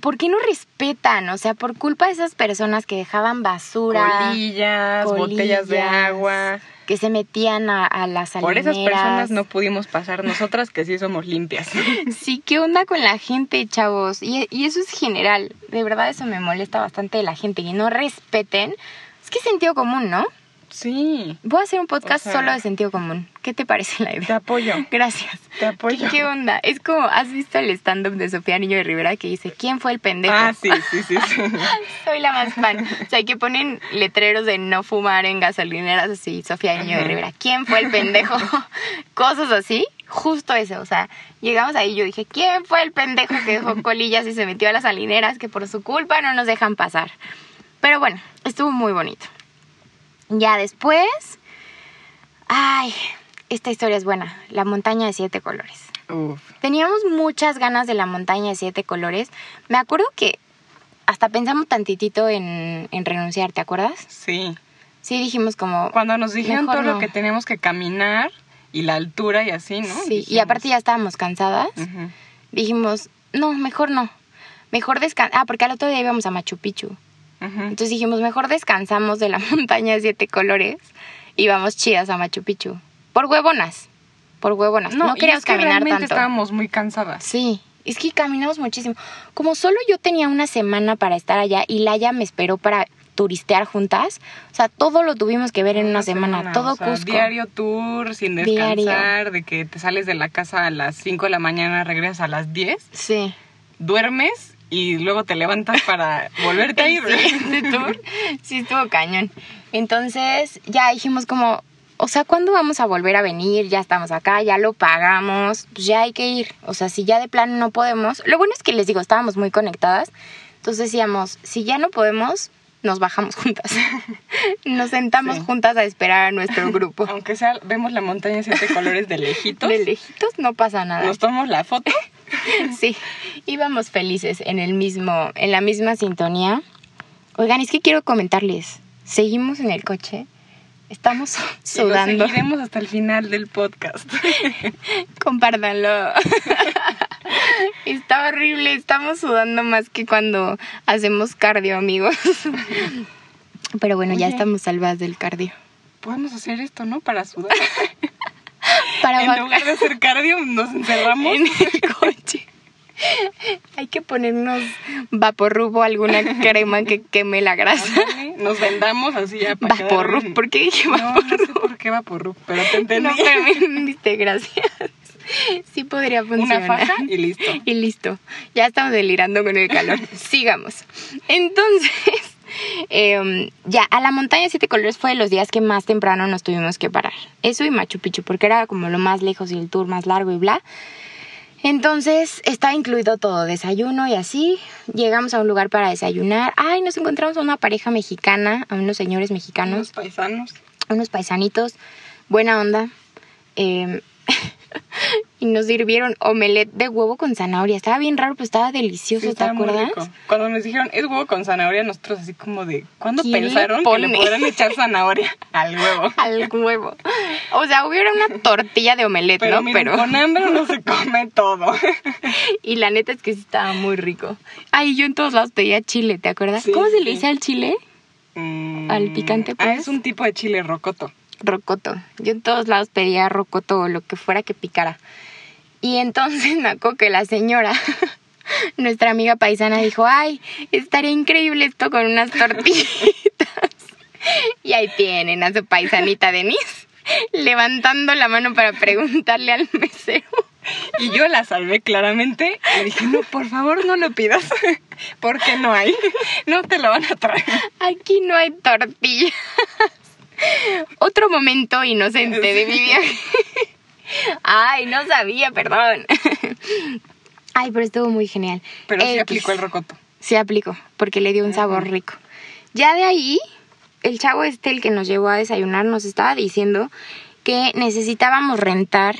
¿por qué no respetan? O sea, por culpa de esas personas que dejaban basura, Colillas, botellas de agua. que se metían a, a las Por salineras. esas personas no pudimos pasar, nosotras que sí somos limpias. Sí, ¿qué onda con la gente, chavos? Y, y eso es general. De verdad, eso me molesta bastante de la gente. Que no respeten. Que es sentido común, ¿no? Sí, Voy a hacer un podcast O sea- solo de sentido común. ¿Qué te parece la te idea? apoyo, Gracias. te apoyo. ¿Qué, qué onda? Es como, ¿has visto el stand-up de Sofía Niño de Rivera que dice, ¿quién fue el pendejo? Ah, sí, sí, sí, sí. Soy la más fan. O sea, que ponen letreros de no fumar en gasolineras así, Sofía Niño de. Rivera. ¿Quién fue el pendejo? Cosas así. Justo eso. O sea, llegamos ahí y yo dije, ¿quién fue el pendejo que dejó colillas y se metió a las salineras que por su culpa no nos dejan pasar? Pero bueno, estuvo muy bonito. Ya después... Ay, esta historia es buena. La montaña de siete colores. Uf. Teníamos muchas ganas de la montaña de siete colores. Me acuerdo que hasta pensamos tantitito en, en renunciar, ¿te acuerdas? Sí. sí dijimos como... Cuando nos dijeron todo lo que teníamos que caminar y la altura y así, ¿no? Sí, y aparte ya estábamos cansadas. Dijimos, no, mejor no. Mejor descansar. Ah, porque al otro día íbamos a Machu Picchu. Entonces dijimos, mejor descansamos de la montaña de siete colores y vamos chidas a Machu Picchu. Por huevonas. Por huevonas. No, y queríamos es que caminar realmente tanto. estábamos muy cansadas. Sí, es que caminamos muchísimo. Como solo yo tenía una semana para estar allá y Laia me esperó para turistear juntas, o sea, todo lo tuvimos que ver en una, semana, todo o sea, Cusco. Diario tour, sin Diario. descansar, de que te sales de la casa a las 5 de la mañana, regresas a las 10, Sí. duermes y luego te levantas para volverte a ir. Sí, ese tour sí estuvo cañón. Entonces ya dijimos como, o sea, ¿cuándo vamos a volver a venir? Ya estamos acá, ya lo pagamos, pues ya hay que ir. O sea, si ya de plano no podemos. Lo bueno es que les digo, estábamos muy conectadas. Entonces decíamos, si ya no podemos, nos bajamos juntas. Nos sentamos Sí. juntas a esperar a nuestro grupo. Aunque sea, vemos la montaña de siete colores de lejitos, De lejitos no pasa nada. nos tomamos la foto. Sí, íbamos felices en el mismo, en la misma sintonía. Oigan, es que quiero comentarles, seguimos en el coche, estamos Y lo sudando. seguiremos hasta el final del podcast. Compártanlo. Está horrible, estamos sudando más que cuando hacemos cardio, amigos. Pero bueno, ya estamos salvadas del cardio. Podemos hacer esto, ¿no? Para sudar. Para en lugar de hacer cardio, nos encerramos. en el coche. Hay que ponernos vaporrub o alguna crema que queme la grasa. Nos vendamos así ya para Vaporrub. ¿por qué dije vaporrub? no sé por qué vaporub, pero te entendí. No, pero me entendiste, gracias. Sí podría funcionar. Una faja y listo. Y listo. Ya estamos delirando con el calor. Sigamos. Entonces, em, ya, a la montaña de siete colores fue de los días que más temprano nos tuvimos que parar. Eso y Machu Picchu, porque era como lo más lejos y el tour más largo y bla. Entonces, está incluido todo, desayuno y así. Llegamos a un lugar para desayunar. Ay, nos encontramos a una pareja mexicana, a unos señores mexicanos Unos paisanos. unos paisanitos, buena onda. eh, y nos sirvieron omelette de huevo con zanahoria. Estaba bien raro, pero estaba delicioso, Sí, ¿te estaba muy acuerdas? rico. Cuando nos dijeron, es huevo con zanahoria, nosotros así como de, ¿cuándo ¿Quién le pensaron que le podrán echar zanahoria al huevo? Al huevo. O sea, hubiera una tortilla de omelette, Pero ¿no? miren, Pero. con hambre uno se come todo. Y la neta es que sí estaba muy rico. Ay, yo en todos lados pedía chile, ¿te acuerdas? Sí, ¿Cómo se sí. le dice al chile? Mm, ¿Al picante, Ah, pues? es un tipo de chile rocoto. Rocoto. Yo en todos lados pedía rocoto o lo que fuera que picara. Y entonces me acuerdo que la señora, nuestra amiga paisana, dijo, ay, estaría increíble esto con unas tortillitas. Y ahí tienen a su paisanita Denise levantando la mano para preguntarle al mesero. Y yo la salvé claramente. Le dije, no, por favor no lo pidas. Porque no hay. No te lo van a traer. Aquí no hay tortillas. Otro momento inocente de mi viaje. Ay, no sabía, perdón. Ay, pero estuvo muy genial. Pero sí aplicó el rocoto. Sí aplicó, porque le dio un sabor rico. Ya de ahí, el chavo este, el que nos llevó a desayunar, nos estaba diciendo que necesitábamos rentar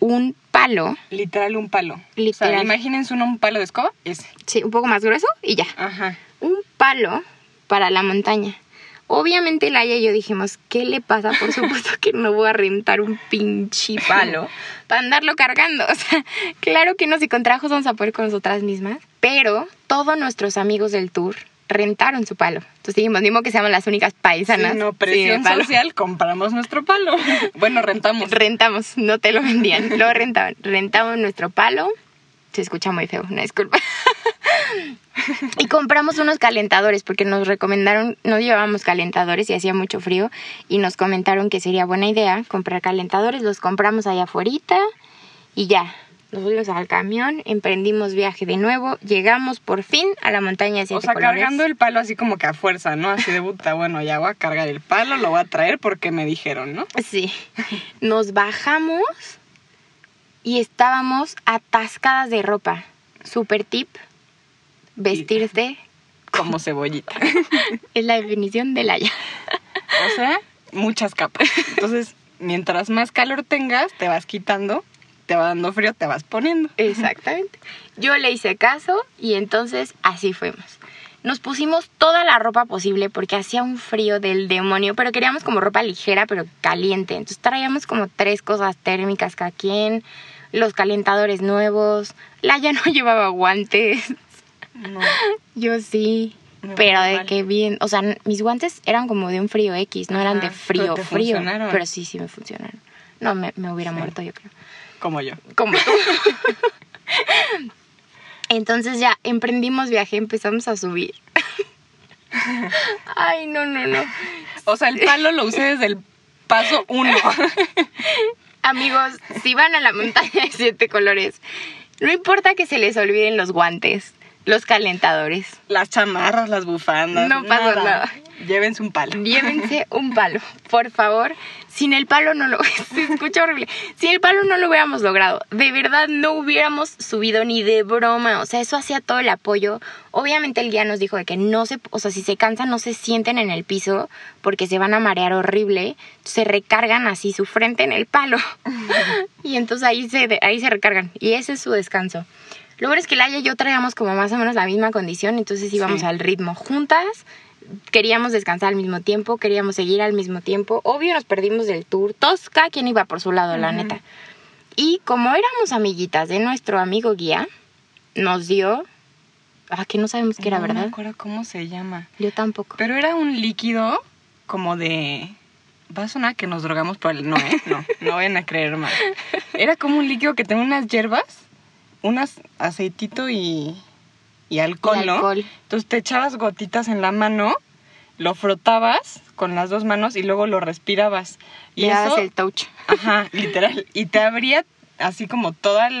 un palo, Literal un palo. O Literal. sea, imagínense uno, un palo de escoba. Ese. sí, un poco más grueso y ya. Ajá. un palo para la montaña. Obviamente Laia y yo dijimos, ¿qué le pasa? Por supuesto que no voy a rentar un pinche palo para andarlo cargando. O sea, claro que no, si con trabajos vamos a poder con nosotras mismas. Pero todos nuestros amigos del tour rentaron su palo. Entonces dijimos, modo que seamos las únicas paisanas. Sí, no, presión palo. social, compramos nuestro palo. Bueno, rentamos. Rentamos, no te lo vendían, lo rentaban. Rentamos nuestro palo. Se escucha muy feo, una disculpa. y compramos unos calentadores porque nos recomendaron, no llevábamos calentadores y hacía mucho frío y nos comentaron que sería buena idea comprar calentadores. Los compramos allá afuera y ya. Nos fuimos al camión, emprendimos viaje de nuevo, llegamos por fin a la montaña de siete O sea, colores. cargando el palo así como que a fuerza, ¿no? Así de puta, bueno, ya voy a cargar el palo, lo voy a traer porque me dijeron, ¿no? Sí. Nos bajamos y estábamos atascadas de ropa. Super tip, vestirse Como cebollita. es la definición de la ya. O sea, muchas capas. Entonces, mientras más calor tengas, te vas quitando, te va dando frío, te vas poniendo. Exactamente. Yo le hice caso y entonces así fuimos. Nos pusimos toda la ropa posible porque hacía un frío del demonio, pero queríamos como ropa ligera pero caliente. Entonces traíamos como tres cosas térmicas cada quien, los calentadores nuevos. Laia no llevaba guantes. No. Yo sí. Me Pero de mal. que bien, o sea, mis guantes eran como de un frío X, no eran de frío, pero frío. funcionaron. Pero sí, sí me funcionaron. No, me, me hubiera Sí. muerto, yo creo. Como yo. Como tú. Entonces ya emprendimos viaje, empezamos a subir. Ay, no, no, no. O sea, el palo lo usé desde el paso uno. Amigos, si van a la montaña de siete colores, no importa que se les olviden los guantes, los calentadores. Las chamarras, las bufandas. No pasa nada. Llévense un palo. Llévense un palo, por favor. Sin el palo no lo... Se escucha horrible. Sin el palo no lo hubiéramos logrado. De verdad no hubiéramos subido ni de broma. O sea, eso hacía todo el apoyo. Obviamente el guía nos dijo de que no se... O sea, si se cansan no se sienten en el piso porque se van a marear horrible. Se recargan así su frente en el palo. y entonces ahí se, ahí se recargan. Y ese es su descanso. Lo bueno es que Laia y yo traíamos como más o menos la misma condición, entonces íbamos Sí. al ritmo juntas queríamos descansar al mismo tiempo, queríamos seguir al mismo tiempo. Obvio nos perdimos del tour, todos, cada quien iba por su lado, la neta. Y como éramos amiguitas de nuestro amigo guía, nos dio... Ah, que no sabemos qué era, No ¿verdad? me acuerdo cómo se llama. Yo tampoco. Pero era un líquido como de... Va a sonar que nos drogamos por el... No, ¿eh? No, no vayan a creer mal. Era como un líquido que tenía unas hierbas, unas aceitito y, y alcohol, Y ¿no? alcohol. Entonces te echabas gotitas en la mano, lo frotabas con las dos manos y luego lo respirabas. Y eso... el touch. Ajá, literal. Y te abría así como todas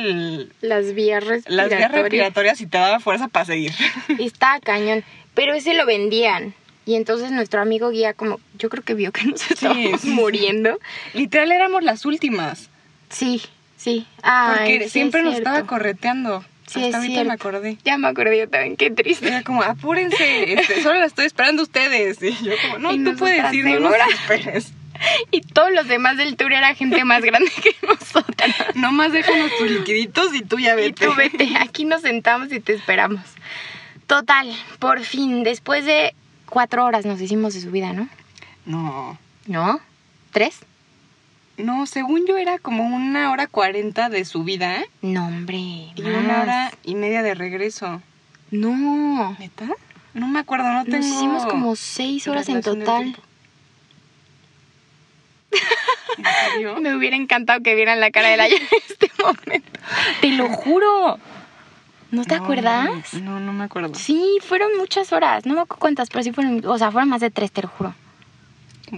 Las vías respiratorias. las vías respiratorias y te daba fuerza para seguir. Estaba cañón. Pero ese lo vendían. Y entonces nuestro amigo guía como... Yo creo que vio que nos estábamos sí, sí. muriendo. Literal éramos las últimas. Sí, sí. Ay, Porque sí es siempre nos estaba correteando. Sí, Hasta ahorita cierto. me acordé. Ya me acordé yo también, qué triste. Era como, apúrense, este, solo la estoy esperando a ustedes. Y yo como, no, Y tú puedes ir, no nos esperes. Y todos los demás del tour era gente más grande que nosotras. Nomás déjanos tus liquiditos y tú ya Y vete. tú vete, aquí nos sentamos y te esperamos. Total, por fin, después de cuatro horas nos hicimos de subida, ¿no? No, ¿No? ¿Tres? No, según yo era como una hora cuarenta de subida ¿eh? No, hombre. y más. una hora y media de regreso. No. ¿Neta? No me acuerdo, no tengo... Nos hicimos como seis horas en total. ¿En serio? Me hubiera encantado que vieran la cara de la en este momento. Te lo juro. ¿No te No, acuerdas? No, no me acuerdo. Sí, fueron muchas horas. No me acuerdo cuántas, pero sí fueron, o sea, fueron más de tres, te lo juro.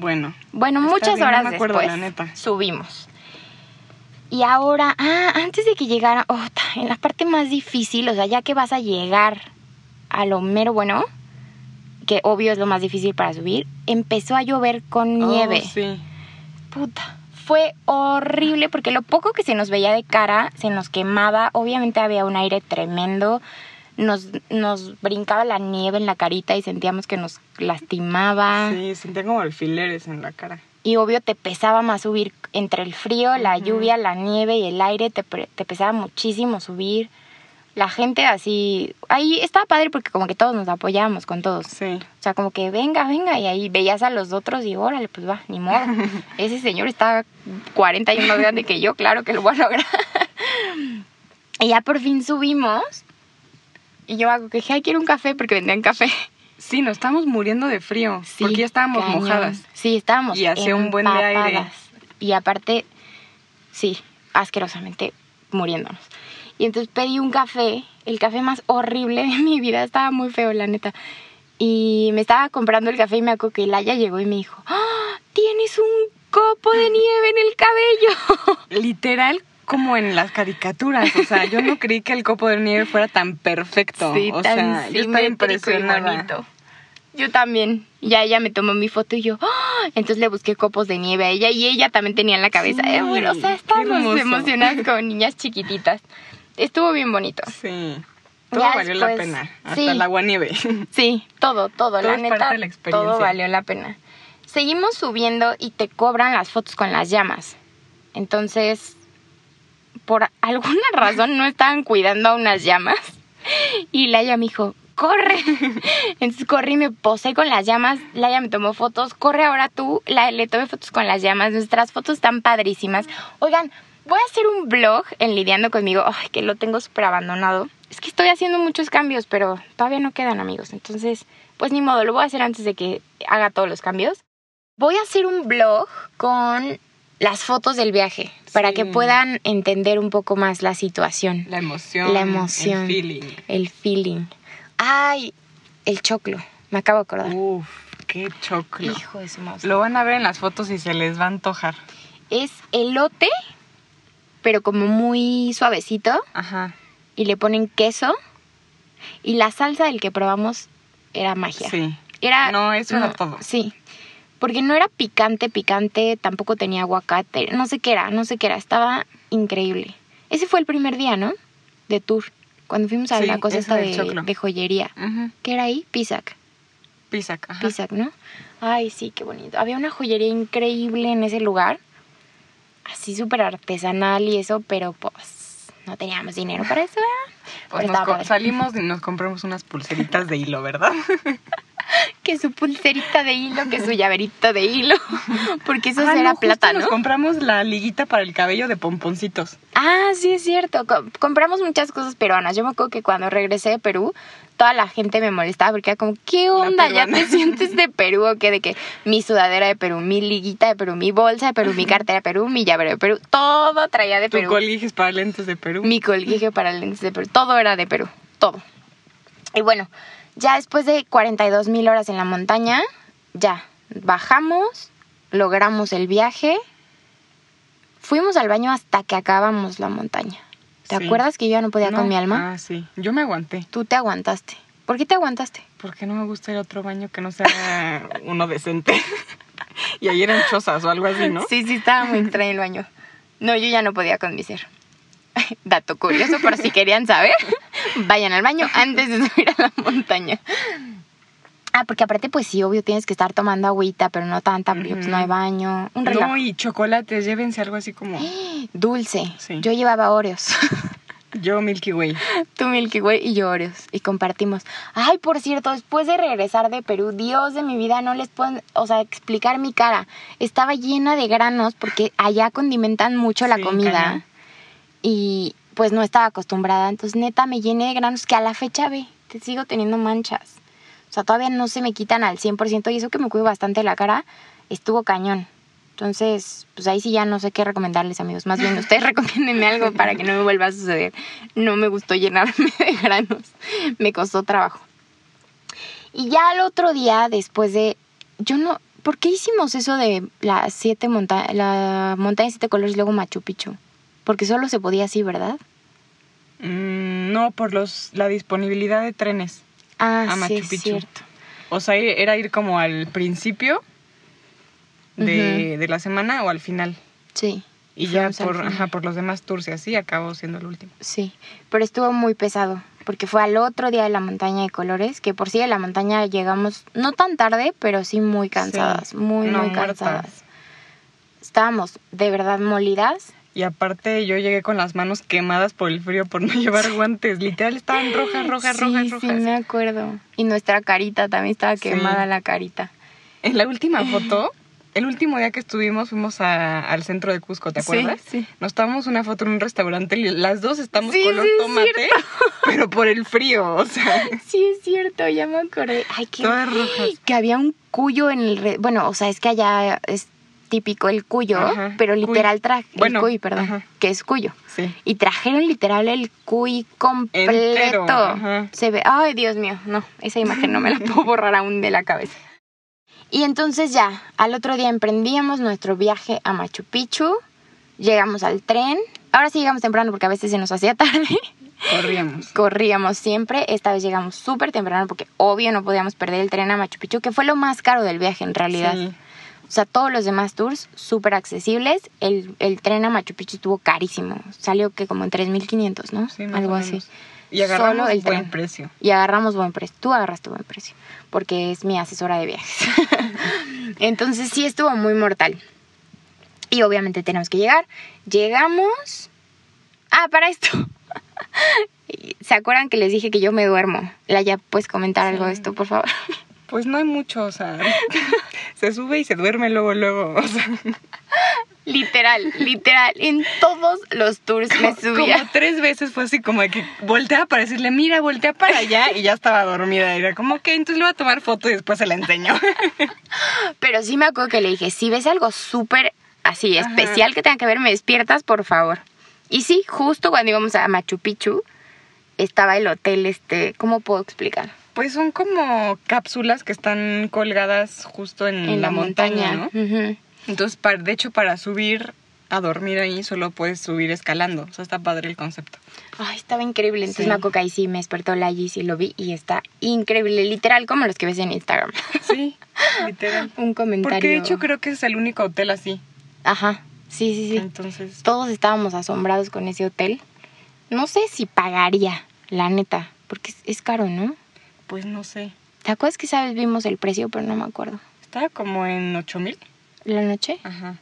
Bueno, Bueno, muchas bien, no horas me acuerdo, después la neta. subimos. Y ahora, ah, antes de que llegara, oh, en la parte más difícil, o sea, ya que vas a llegar a lo mero bueno, que obvio es lo más difícil para subir, empezó a llover con Oh, nieve. sí. Puta, fue horrible porque lo poco que se nos veía de cara se nos quemaba. Obviamente había un aire tremendo. Nos, nos brincaba la nieve en la carita y sentíamos que nos lastimaba. Sí, sentía como alfileres en la cara. Y obvio te pesaba más subir entre el frío, la lluvia, la nieve y el aire, te, te pesaba muchísimo subir. La gente así, ahí estaba padre porque como que todos nos apoyábamos con todos. Sí. O sea, como que venga, venga, y ahí veías a los otros y órale, pues va, ni modo. Ese señor está 40 años más grande que yo, claro que lo voy a lograr. y ya por fin subimos. Y yo hago que ay, quiero un café porque vendían café. Sí, nos estábamos muriendo de frío. Sí, porque ya estábamos cañón. mojadas. Sí, estábamos. Y hacía un buen de aire. Y aparte, sí, asquerosamente muriéndonos. Y entonces pedí un café, el café más horrible de mi vida, estaba muy feo, la neta. Y me estaba comprando el café y me acuerdo que Laia llegó y me dijo, ¡Ah! Tienes un copo de nieve en el cabello. Literal como en las caricaturas. O sea, yo no creí que el copo de nieve fuera tan perfecto. Sí, o tan sea, yo estaba y bonito. Yo también. Ya ella me tomó mi foto y yo, ¡ah! entonces le busqué copos de nieve a ella y ella también tenía en la cabeza. Sí, Eh, bueno, o sea, hermoso. emocionadas como niñas chiquititas. Estuvo bien bonito. Sí. Todo Ya valió la pena. Hasta sí. el agua nieve. Sí, todo, todo, Todo la neta, parte de la experiencia. todo valió la pena. Seguimos subiendo y te cobran las fotos con las llamas. Entonces, por alguna razón no estaban cuidando a unas llamas. Y Laia me dijo, corre. Entonces corrí y me posé con las llamas. Laia me tomó fotos. Corre ahora tú. La, le tomé fotos con las llamas. Nuestras fotos están padrísimas. Oigan, voy a hacer un blog en Lidiando conmigo. Ay, que lo tengo súper abandonado. Es que estoy haciendo muchos cambios, pero todavía no quedan amigos. Entonces, pues ni modo, lo voy a hacer antes de que haga todos los cambios. Voy a hacer un blog con las fotos del viaje para Sí. que puedan entender un poco más la situación, La emoción. La emoción. El feeling. el feeling. Ay, el choclo, me acabo de acordar. Uf, qué choclo. Hijo de su mouse. Lo van a ver en las fotos y se les va a antojar. Es elote, pero como muy suavecito Ajá. y le ponen queso y la salsa del que probamos era magia. Sí. Era No, eso era todo. Sí. Porque no era picante, picante, tampoco tenía aguacate, no sé qué era, no sé qué era, estaba increíble. Ese fue el primer día, ¿no? De tour, cuando fuimos a Sí, la cosa esta de, joyería. Ujú. ¿Qué era ahí? Pisac. Pisac, ajá. Pisac, ¿no? Ay, sí, qué bonito. Había una joyería increíble en ese lugar, así súper artesanal y eso, pero pues no teníamos dinero para eso, ¿verdad? Pues nos salimos y nos compramos unas pulseritas de hilo, ¿verdad? Que su pulserita de hilo, que su llaverito de hilo, porque eso Ah, era no, plata, ¿no? Nos compramos la liguita para el cabello de pomponcitos. Ah, sí, es cierto. Co- compramos muchas cosas peruanas. Yo me acuerdo que cuando regresé de Perú, toda la gente me molestaba porque era como, ¿qué onda? ¿Ya te sientes de Perú o qué? De que mi sudadera de Perú, mi liguita de Perú, mi bolsa de Perú, mi cartera de Perú, mi llavero de Perú, todo traía de Tu Perú. coliges para lentes de Perú. Mi colguije para lentes de Perú, todo era de Perú, todo. Y bueno, ya después de 42 mil horas en la montaña, ya bajamos, logramos el viaje, fuimos al baño hasta que acabamos la montaña. ¿Te Sí. acuerdas que yo ya no podía No, con mi alma? Ah, sí. Yo me aguanté. Tú te aguantaste. ¿Por qué te aguantaste? Porque no me gusta ir a otro baño que no sea uno decente. y ahí eran chozas o algo así, ¿no? Sí, sí, estaba muy extraño el baño. No, yo ya no podía con mi ser. Dato curioso, por si querían saber, vayan al baño antes de subir a la montaña. Ah, porque aparte, pues sí, obvio, tienes que estar tomando agüita, pero no tanta, porque pues, no hay baño. Un relajo. No, y chocolates, llévense algo así como Dulce. Sí. Yo llevaba Oreos. yo Milky Way. Tú Milky Way y yo Oreos. Y compartimos. Ay, por cierto, después de regresar de Perú, Dios de mi vida, no les puedo, o sea, explicar mi cara. Estaba llena de granos porque allá condimentan mucho la comida. Y pues no estaba acostumbrada. Entonces, neta, me llené de granos que a la fecha, ve, te sigo teniendo manchas. O sea, todavía no se me quitan al 100% y eso que me cuido bastante la cara, estuvo cañón. Entonces, pues ahí sí ya no sé qué recomendarles, amigos. Más bien, ustedes recomiéndenme algo para que no me vuelva a suceder. No me gustó llenarme de granos. Me costó trabajo. Y ya al otro día, después de... Yo no... ¿Por qué hicimos eso de las siete monta la montaña de siete colores y luego Machu Picchu? Porque solo se podía así, ¿verdad? Mm, no, por los la disponibilidad de trenes. Ah, A sí, Machu es Picchu. cierto. O sea, era ir como al principio de, de la semana o al final. Sí. Y ya por, ajá, por los demás tours y así acabó siendo el último. Sí, pero estuvo muy pesado, porque fue al otro día de la montaña de colores, que por sí de la montaña llegamos no tan tarde, pero sí muy cansadas, Sí. muy, No, muy muertas. cansadas. Estábamos de verdad molidas. Y aparte yo llegué con las manos quemadas por el frío por no llevar guantes. Literal estaban rojas, rojas, sí, rojas, sí, rojas. me acuerdo. Y nuestra carita también estaba Sí. quemada la carita. En la última foto, el último día que estuvimos fuimos a- al centro de Cusco, ¿te Sí, acuerdas? sí. Nos tomamos una foto en un restaurante y las dos estamos Sí, color sí, tomate, pero por el frío, o sea, Sí, es cierto, ya me acordé. Ay, qué todas rojas. que había un cuyo en el... re- Bueno, o sea, es que allá es típico el cuyo, Ajá, pero literal traje... Bueno, el cuy, perdón, ajá. que es cuyo. Sí. Y trajeron literal el cuy completo. Entero. Se ve, ay Dios mío, no, esa imagen no me la puedo borrar aún de la cabeza. Y entonces ya, al otro día emprendíamos nuestro viaje a Machu Picchu, llegamos al tren, ahora sí llegamos temprano porque a veces se nos hacía tarde, Corríamos. corríamos siempre, esta vez llegamos súper temprano porque obvio no podíamos perder el tren a Machu Picchu, que fue lo más caro del viaje en realidad. Sí. O sea, todos los demás tours súper accesibles. El, el tren a Machu Picchu estuvo carísimo. Salió que como en 3.500, ¿no? Sí, más Algo así. Y agarramos Solo el buen tren. precio. Y agarramos buen precio. Tú agarraste buen precio. Porque es mi asesora de viajes. Entonces sí estuvo muy mortal. Y obviamente tenemos que llegar. Llegamos. Ah, para esto. ¿se acuerdan que les dije que yo me duermo? La ya puedes comentar algo de esto, por favor. Pues no hay mucho, o sea, se sube y se duerme luego, luego. O sea, Literal, literal, en todos los tours me como, subía. como tres veces fue así como de que voltea para decirle, mira, voltea para allá y ya estaba dormida. Y era como, ok, entonces le voy a tomar foto y después se la enseño. Pero sí me acuerdo que le dije, si ves algo súper así Ajá. especial que tenga que ver, me despiertas, por favor. Y sí, justo cuando íbamos a Machu Picchu, estaba el hotel, este, ¿cómo puedo explicar? Pues son como cápsulas que están colgadas justo en, la, montaña, ¿no? Ujú. Entonces, para- de hecho, para subir a dormir ahí solo puedes subir escalando. O sea, está padre el concepto. Ay, estaba increíble. Entonces Sí. me acuerdo ahí sí me despertó la Gis y lo vi y está increíble, literal como los que ves en Instagram. Sí, literal. Un comentario. Porque de hecho creo que es el único hotel así. Ajá, sí, sí, sí. Entonces, Todos estábamos asombrados con ese hotel. No sé si pagaría, la neta, porque es, es caro, ¿no? Pues no sé. ¿Te acuerdas que sabes vimos el precio, pero no me acuerdo? Estaba como en 8 mil. ¿La noche? Ajá.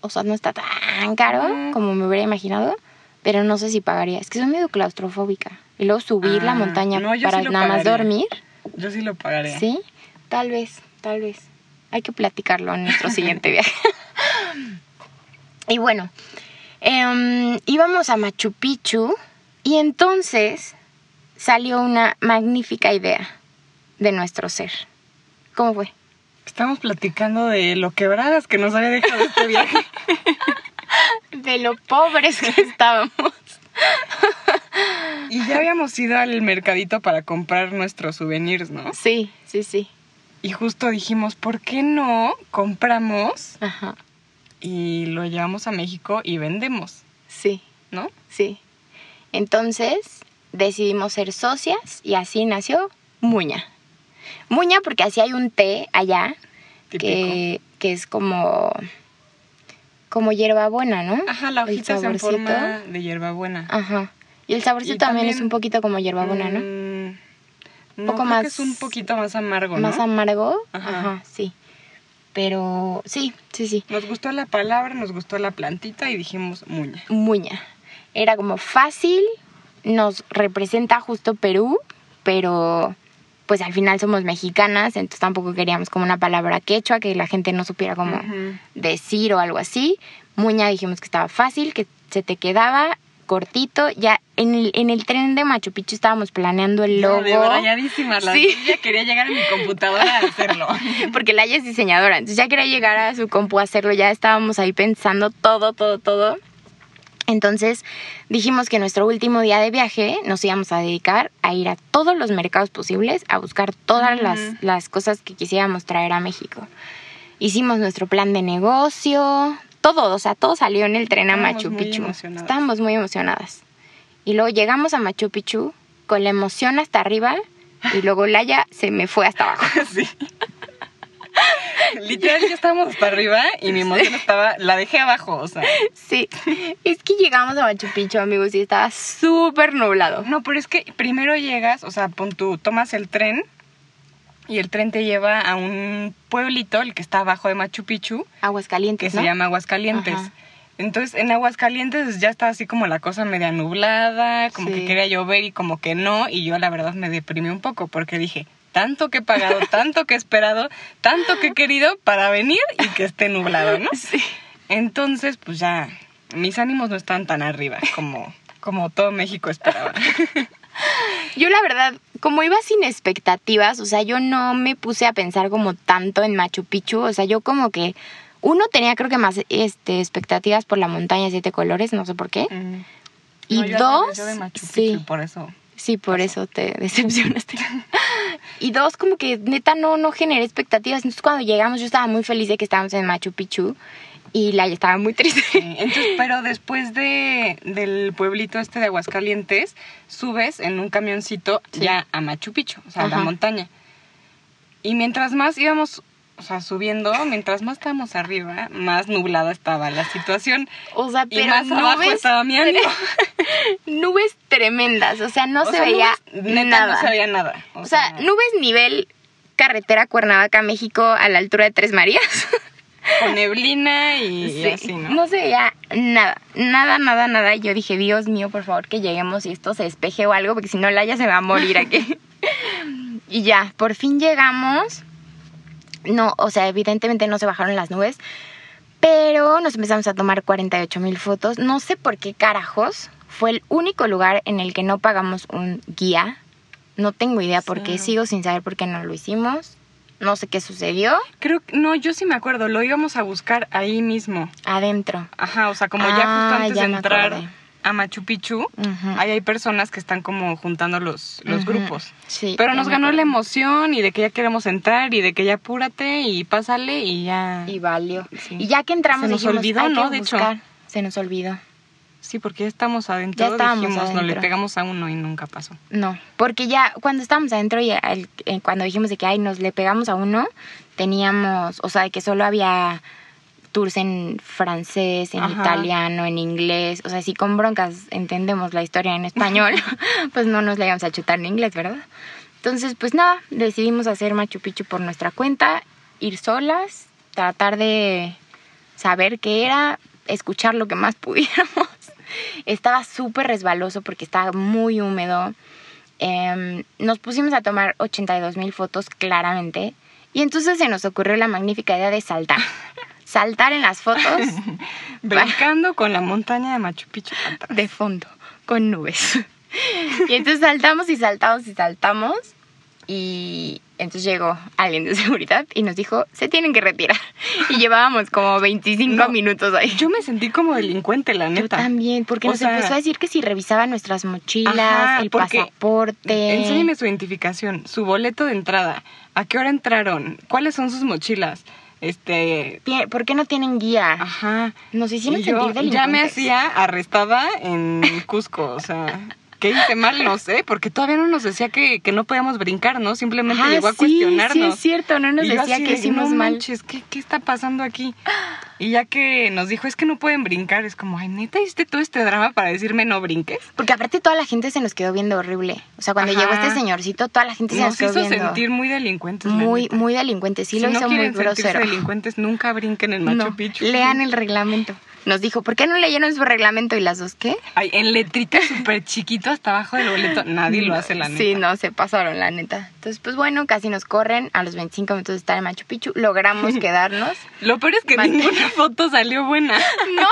O sea, no está tan caro como me hubiera imaginado, pero no sé si pagaría. Es que soy medio claustrofóbica. Y luego subir la Ah, montaña no, para sí nada más dormir. Yo sí lo pagaría. Sí, tal vez, tal vez. Hay que platicarlo en nuestro siguiente viaje. y bueno, em, íbamos a Machu Picchu y entonces salió una magnífica idea de nuestro ser. ¿Cómo fue? Estamos platicando de lo quebradas que nos había dejado este viaje. De lo pobres que estábamos. y ya habíamos ido al mercadito para comprar nuestros souvenirs, ¿no? Sí, sí, sí. Y justo dijimos, ¿por qué no compramos Ajá. y lo llevamos a México y vendemos? Sí, ¿No? sí. Entonces decidimos ser socias y así nació Muña. Muña porque así hay un té allá que, que es como como hierbabuena, ¿no? Ajá, la hojita es en saborcito. forma de hierbabuena. Ajá. Y el saborcito Y también, también, es un poquito como hierbabuena, ¿no? Mm, no, Poco creo más- que es un poquito más amargo, ¿no? Más amargo. Ajá. Ajá. sí. Pero sí, sí, sí. Nos gustó la palabra, nos gustó la plantita y dijimos muña. Muña. Era como fácil, nos representa justo Perú, pero pues al final somos mexicanas, entonces tampoco queríamos como una palabra quechua que la gente no supiera cómo decir o algo así. Muña dijimos que estaba fácil, que se te quedaba cortito. Ya en el, en el tren de Machu Picchu estábamos planeando el logo. De rayadísima, la Sí. ya quería llegar a mi computadora a hacerlo. Porque la es diseñadora, entonces ya quería llegar a su compu a hacerlo, ya estábamos ahí pensando todo, todo, todo. Entonces dijimos que nuestro último día de viaje nos íbamos a dedicar a ir a todos los mercados posibles, a buscar todas las, las cosas que quisiéramos traer a México. Hicimos nuestro plan de negocio, todo, o sea, todo salió en el tren a Estábamos Machu Picchu. Estábamos muy emocionadas. Y luego llegamos a Machu Picchu con la emoción hasta arriba y luego Laia se me fue hasta abajo. Sí. Literal, ya estábamos hasta arriba y mi emoción estaba, la dejé abajo, o sea. Sí, es que llegamos a Machu Picchu, amigos, y estaba súper nublado. No, pero es que primero llegas, o sea, pon tú, tomas el tren y el tren te lleva a un pueblito, el que está abajo de Machu Picchu, Aguas que calientes, se llama Aguascalientes. Ajá. Entonces, en Aguascalientes ya estaba así como la cosa media nublada, como Sí. que quería llover y como que no, y yo la verdad me deprimí un poco porque dije, tanto que he pagado, tanto que he esperado, tanto que he querido para venir y que esté nublado, ¿no? Sí. Entonces, pues ya, mis ánimos no están tan arriba como, como todo México esperaba. Yo la verdad, como iba sin expectativas, o sea, yo no me puse a pensar como tanto en Machu Picchu, o sea, yo como que uno tenía creo que más este expectativas por la montaña de siete colores, no sé por qué. Mm. Y No, yo dos, de Machu sí. Picchu, por eso. Sí, por eso te decepcionaste. y dos, como que neta no, no generé expectativas. Entonces cuando llegamos yo estaba muy feliz de que estábamos en Machu Picchu y la estaba muy triste. Sí, Entonces, pero después de, del pueblito este de Aguascalientes, subes en un camioncito Sí. ya a Machu Picchu, o sea, a la montaña. Y mientras más íbamos, o sea, subiendo, mientras más estábamos arriba, más nublada estaba la situación. O sea, Y pero más abajo nubes, estaba mi ánimo. nubes tremendas. O sea, no O se sea, veía nubes, neta, nada. no se veía nada. O sea, nubes nivel carretera Cuernavaca, México, a la altura de Tres Marías. con neblina y, y Sí, así, ¿no? no se veía nada, nada, nada, nada. Y yo dije, Dios mío, por favor, que lleguemos y esto se despeje o algo, porque si no, Laia se va a morir aquí. y ya, por fin llegamos. No, o sea, evidentemente no se bajaron las nubes. Pero nos empezamos a tomar 48 mil fotos. No sé por qué carajos. Fue el único lugar en el que no pagamos un guía. No tengo idea por qué. Sí. Sigo sin saber por qué no lo hicimos. No sé qué sucedió. Creo que, no, yo sí me acuerdo, lo íbamos a buscar ahí mismo. Adentro. Ajá, o sea, como ya Ah, justo antes ya de entrar. A Machu Picchu, ahí hay personas que están como juntando los, los grupos. Sí. Pero nos ganó la emoción y de que ya queremos entrar y de que ya apúrate y pásale y ya. Y valió. Sí. Y ya que entramos Se nos dijimos, olvidó, hay que ¿no? De hecho. Se nos olvidó. Sí, porque ya estamos adentro. Ya estábamos dijimos, no le pegamos a uno y nunca pasó. No, porque ya cuando estábamos adentro y eh, cuando dijimos de que ay, nos le pegamos a uno, teníamos, o sea, de que solo había tours en francés, en Ajá. italiano, en inglés, o sea, si con broncas entendemos la historia en español, pues no nos la íbamos a chutar en inglés, ¿verdad? Entonces, pues nada, decidimos hacer Machu Picchu por nuestra cuenta, ir solas, tratar de saber qué era, escuchar lo que más pudiéramos. Estaba súper resbaloso porque estaba muy húmedo. Em, nos pusimos a tomar 82 mil fotos claramente. Y entonces se nos ocurrió la magnífica idea de saltar. Saltar en las fotos Brincando con la montaña de Machu Picchu atrás. de fondo, con nubes. Y entonces saltamos y saltamos y saltamos. Y entonces llegó alguien de seguridad y nos dijo, se tienen que retirar. Y llevábamos como 25 No, minutos ahí. Yo me sentí como delincuente, la Yo neta. también, porque O nos sea, empezó a decir que si revisaban nuestras mochilas, Ajá, el pasaporte. Enséñeme su identificación, su boleto de entrada, a qué hora entraron, cuáles son sus mochilas. Este, ¿Por qué no tienen guía? ajá. Nos hicieron Y yo sentir ya me hacía arrestada en Cusco, o sea, ¿qué hice mal? No sé, porque todavía no nos decía que, que no podíamos brincar, ¿no? Simplemente Ah, llegó a sí, cuestionarnos. Sí, es cierto, no nos Y decía así que hicimos no mal. ¿qué, ¿qué está pasando aquí? Y ya que nos dijo, es que no pueden brincar, es como, ay, neta, hiciste todo este drama para decirme no brinques. Porque aparte toda la gente se nos quedó viendo horrible. O sea, cuando Ajá. llegó este señorcito, toda la gente se nos, Nos quedó hizo viendo. sentir muy delincuentes. muy, muy delincuente. Sí si lo no hizo muy grosero. delincuentes, nunca brinquen en Machu No, Picchu. lean el reglamento. Nos dijo, ¿por qué no leyeron su reglamento? Y las dos, ¿qué? Ay, en letrita súper chiquito hasta abajo del boleto. Nadie lo hace, la neta. Sí, no, se pasaron, la neta. Entonces, pues bueno, casi nos corren a los 25 minutos de estar en Machu Picchu. Logramos quedarnos. Lo peor es que ninguna foto salió buena. No.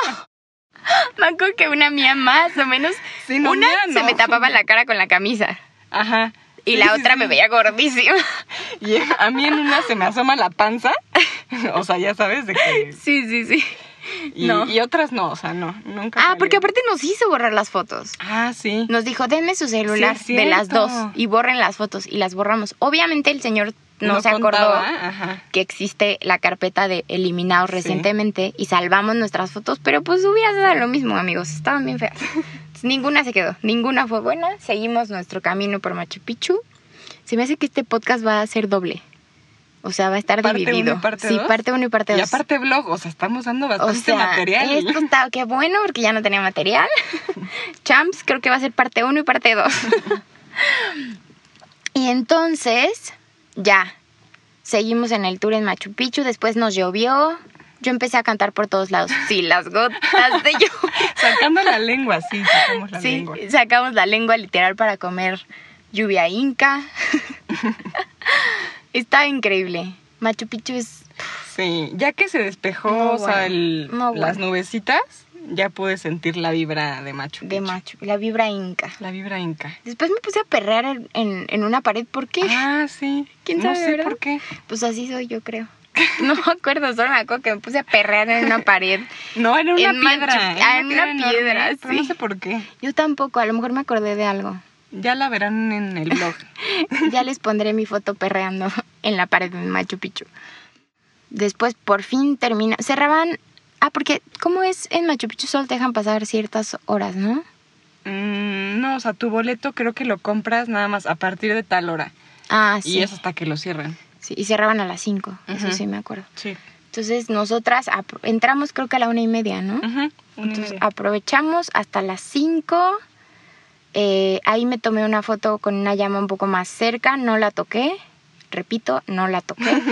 Me acuerdo que una mía más o menos. Sí, no, una mía se me tapaba la cara con la camisa. Ajá. Y Sí, la otra sí. me veía gordísima. Y a mí en una se me asoma la panza. O sea, ya sabes de que. Sí, sí, sí. Y, No. y otras no, o sea, no. Nunca. Ah, salió. porque aparte nos hizo borrar las fotos. Ah, sí. Nos dijo, denme su celular Sí, de las dos y borren las fotos y las borramos. Obviamente el señor no, No se acordó Ajá. que existe la carpeta de eliminados Sí. recientemente y salvamos nuestras fotos, pero pues hubiera lo mismo, amigos. Estaban bien feas. Ninguna se quedó, ninguna fue buena. Seguimos nuestro camino por Machu Picchu. Se me hace que este podcast va a ser doble. O sea, va a estar Parte dividido. uno y parte sí, dos. parte uno y parte Y dos. aparte blog, o sea, estamos dando O bastante sea, material. esto está qué bueno porque ya no tenía material. Champs, creo que va a ser parte 1 y parte 2. y entonces, ya, seguimos en el tour en Machu Picchu, después nos llovió. Yo empecé a cantar por todos lados. Sí, las gotas de lluvia. Sacando la lengua, sí, sacamos la Sí, lengua. sacamos la lengua literal para comer lluvia inca. Está increíble. Machu Picchu es Sí, ya que se despejó, No, o sea, bueno. el- No, las nubecitas, ya pude sentir la vibra de Machu de Picchu. Machu, la vibra inca. La vibra inca. Después me puse a perrear en, en- en una pared. ¿Por qué? Ah, sí. ¿Quién no sabe, sé verdad? por qué. Pues así soy yo, creo. No me acuerdo, solo me acuerdo que me puse a perrear en una pared. No, era una En Machu- piedra. ah, en una enorme, piedra, No sé por qué. Yo tampoco, a lo mejor me acordé de algo. Ya la verán en el blog. Ya les pondré mi foto perreando en la pared de Machu Picchu. Después, por fin termina. Cerraban. Ah, porque, ¿cómo es? En Machu Picchu solo te dejan pasar ciertas horas, ¿no? Mm, no, o sea, tu boleto creo que lo compras nada más a partir de tal hora. Ah, sí. Y es hasta que lo cierran. Sí, y cerraban a las 5. Eso Ujú. sí me acuerdo. Sí. Entonces, nosotras entramos creo que a la una y media, ¿no? Una y Entonces media. aprovechamos hasta las 5. Ahí me tomé una foto con una llama un poco más cerca, no la toqué. Repito, no la toqué.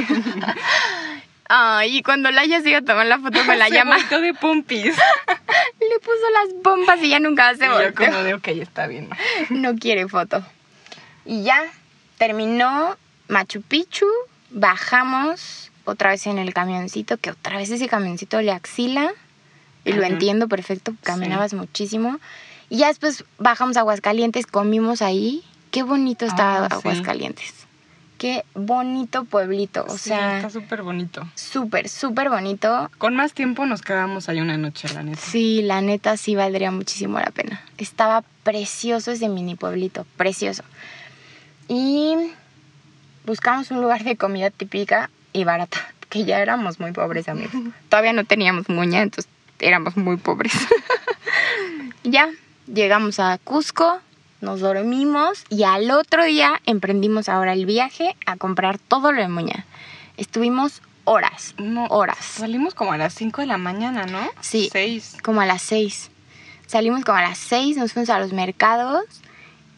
Ay, y cuando Laia se iba a tomar la foto con la Se llama, de pompis. puso las bombas y ya nunca se volteó. como de, ok, está bien. No quiere foto. Y ya, terminó Machu Picchu, bajamos otra vez en el camioncito, que otra vez ese camioncito le axila. Y lo entiendo perfecto, caminabas muchísimo. Y ya después bajamos a Aguascalientes, comimos ahí. Qué bonito Ah, sí. Aguascalientes. Qué bonito pueblito. O Sí, sea, está súper bonito. súper, súper bonito. Con más tiempo nos quedamos ahí una noche, la neta. Sí, la neta sí valdría muchísimo la pena. Estaba precioso ese mini pueblito, precioso. Y buscamos un lugar de comida típica y barata, que ya éramos muy pobres, amigos. Todavía no teníamos muña, entonces éramos muy pobres. ya, llegamos a Cusco, nos dormimos y al otro día emprendimos ahora el viaje a comprar todo lo de muña. Estuvimos horas, No, horas. Salimos como a las 5 de la mañana, ¿no? Sí. 6. como a las seis. Salimos como a las seis, nos fuimos a los mercados,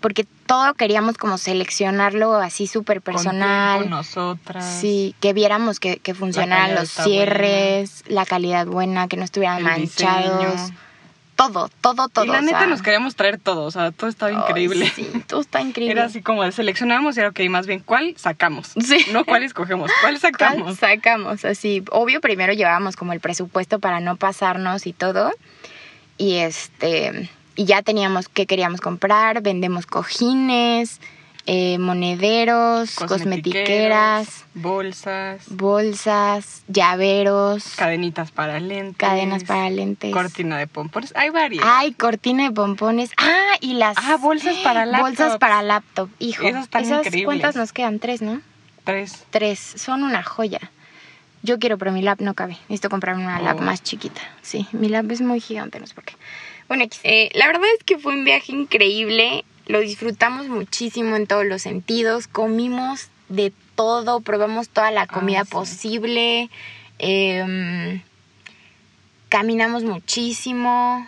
porque todo queríamos como seleccionarlo así súper personal. Con nosotras. Sí, que viéramos que, que funcionaran los cierres, la calidad buena, que no estuvieran El manchados. diseño. Todo, todo, todo. y la o neta sea, nos queríamos traer todo, o sea, todo estaba increíble. sí, todo está increíble. Era así como de seleccionamos y era, ok, más bien, ¿cuál sacamos? Sí. No cuál escogemos, ¿cuál ¿Cuál sacamos? sacamos? Así, obvio, primero llevábamos como el presupuesto para no pasarnos y todo. Y este, y ya teníamos qué queríamos comprar. Vendemos cojines, eh, monederos, cosmetiqueras, bolsas, bolsas, llaveros, cadenitas para lentes, cadenas para lentes. cortina de pompones. Hay varias. Ay, cortina de pompones. Ah, y las Ah, bolsas para bolsas laptops. para laptop. Hijo, Esas están increíbles. ¿cuántas nos quedan? Tres, ¿no? Tres. Tres, son una joya. Yo quiero, pero mi lap no cabe. Necesito comprarme una lap Oh. más chiquita. Sí, mi lap es muy gigante, no sé por qué. Bueno, eh, la verdad es que fue un viaje increíble. Lo disfrutamos muchísimo en todos los sentidos. Comimos de todo, probamos toda la comida Ah, sí. posible. em, caminamos muchísimo.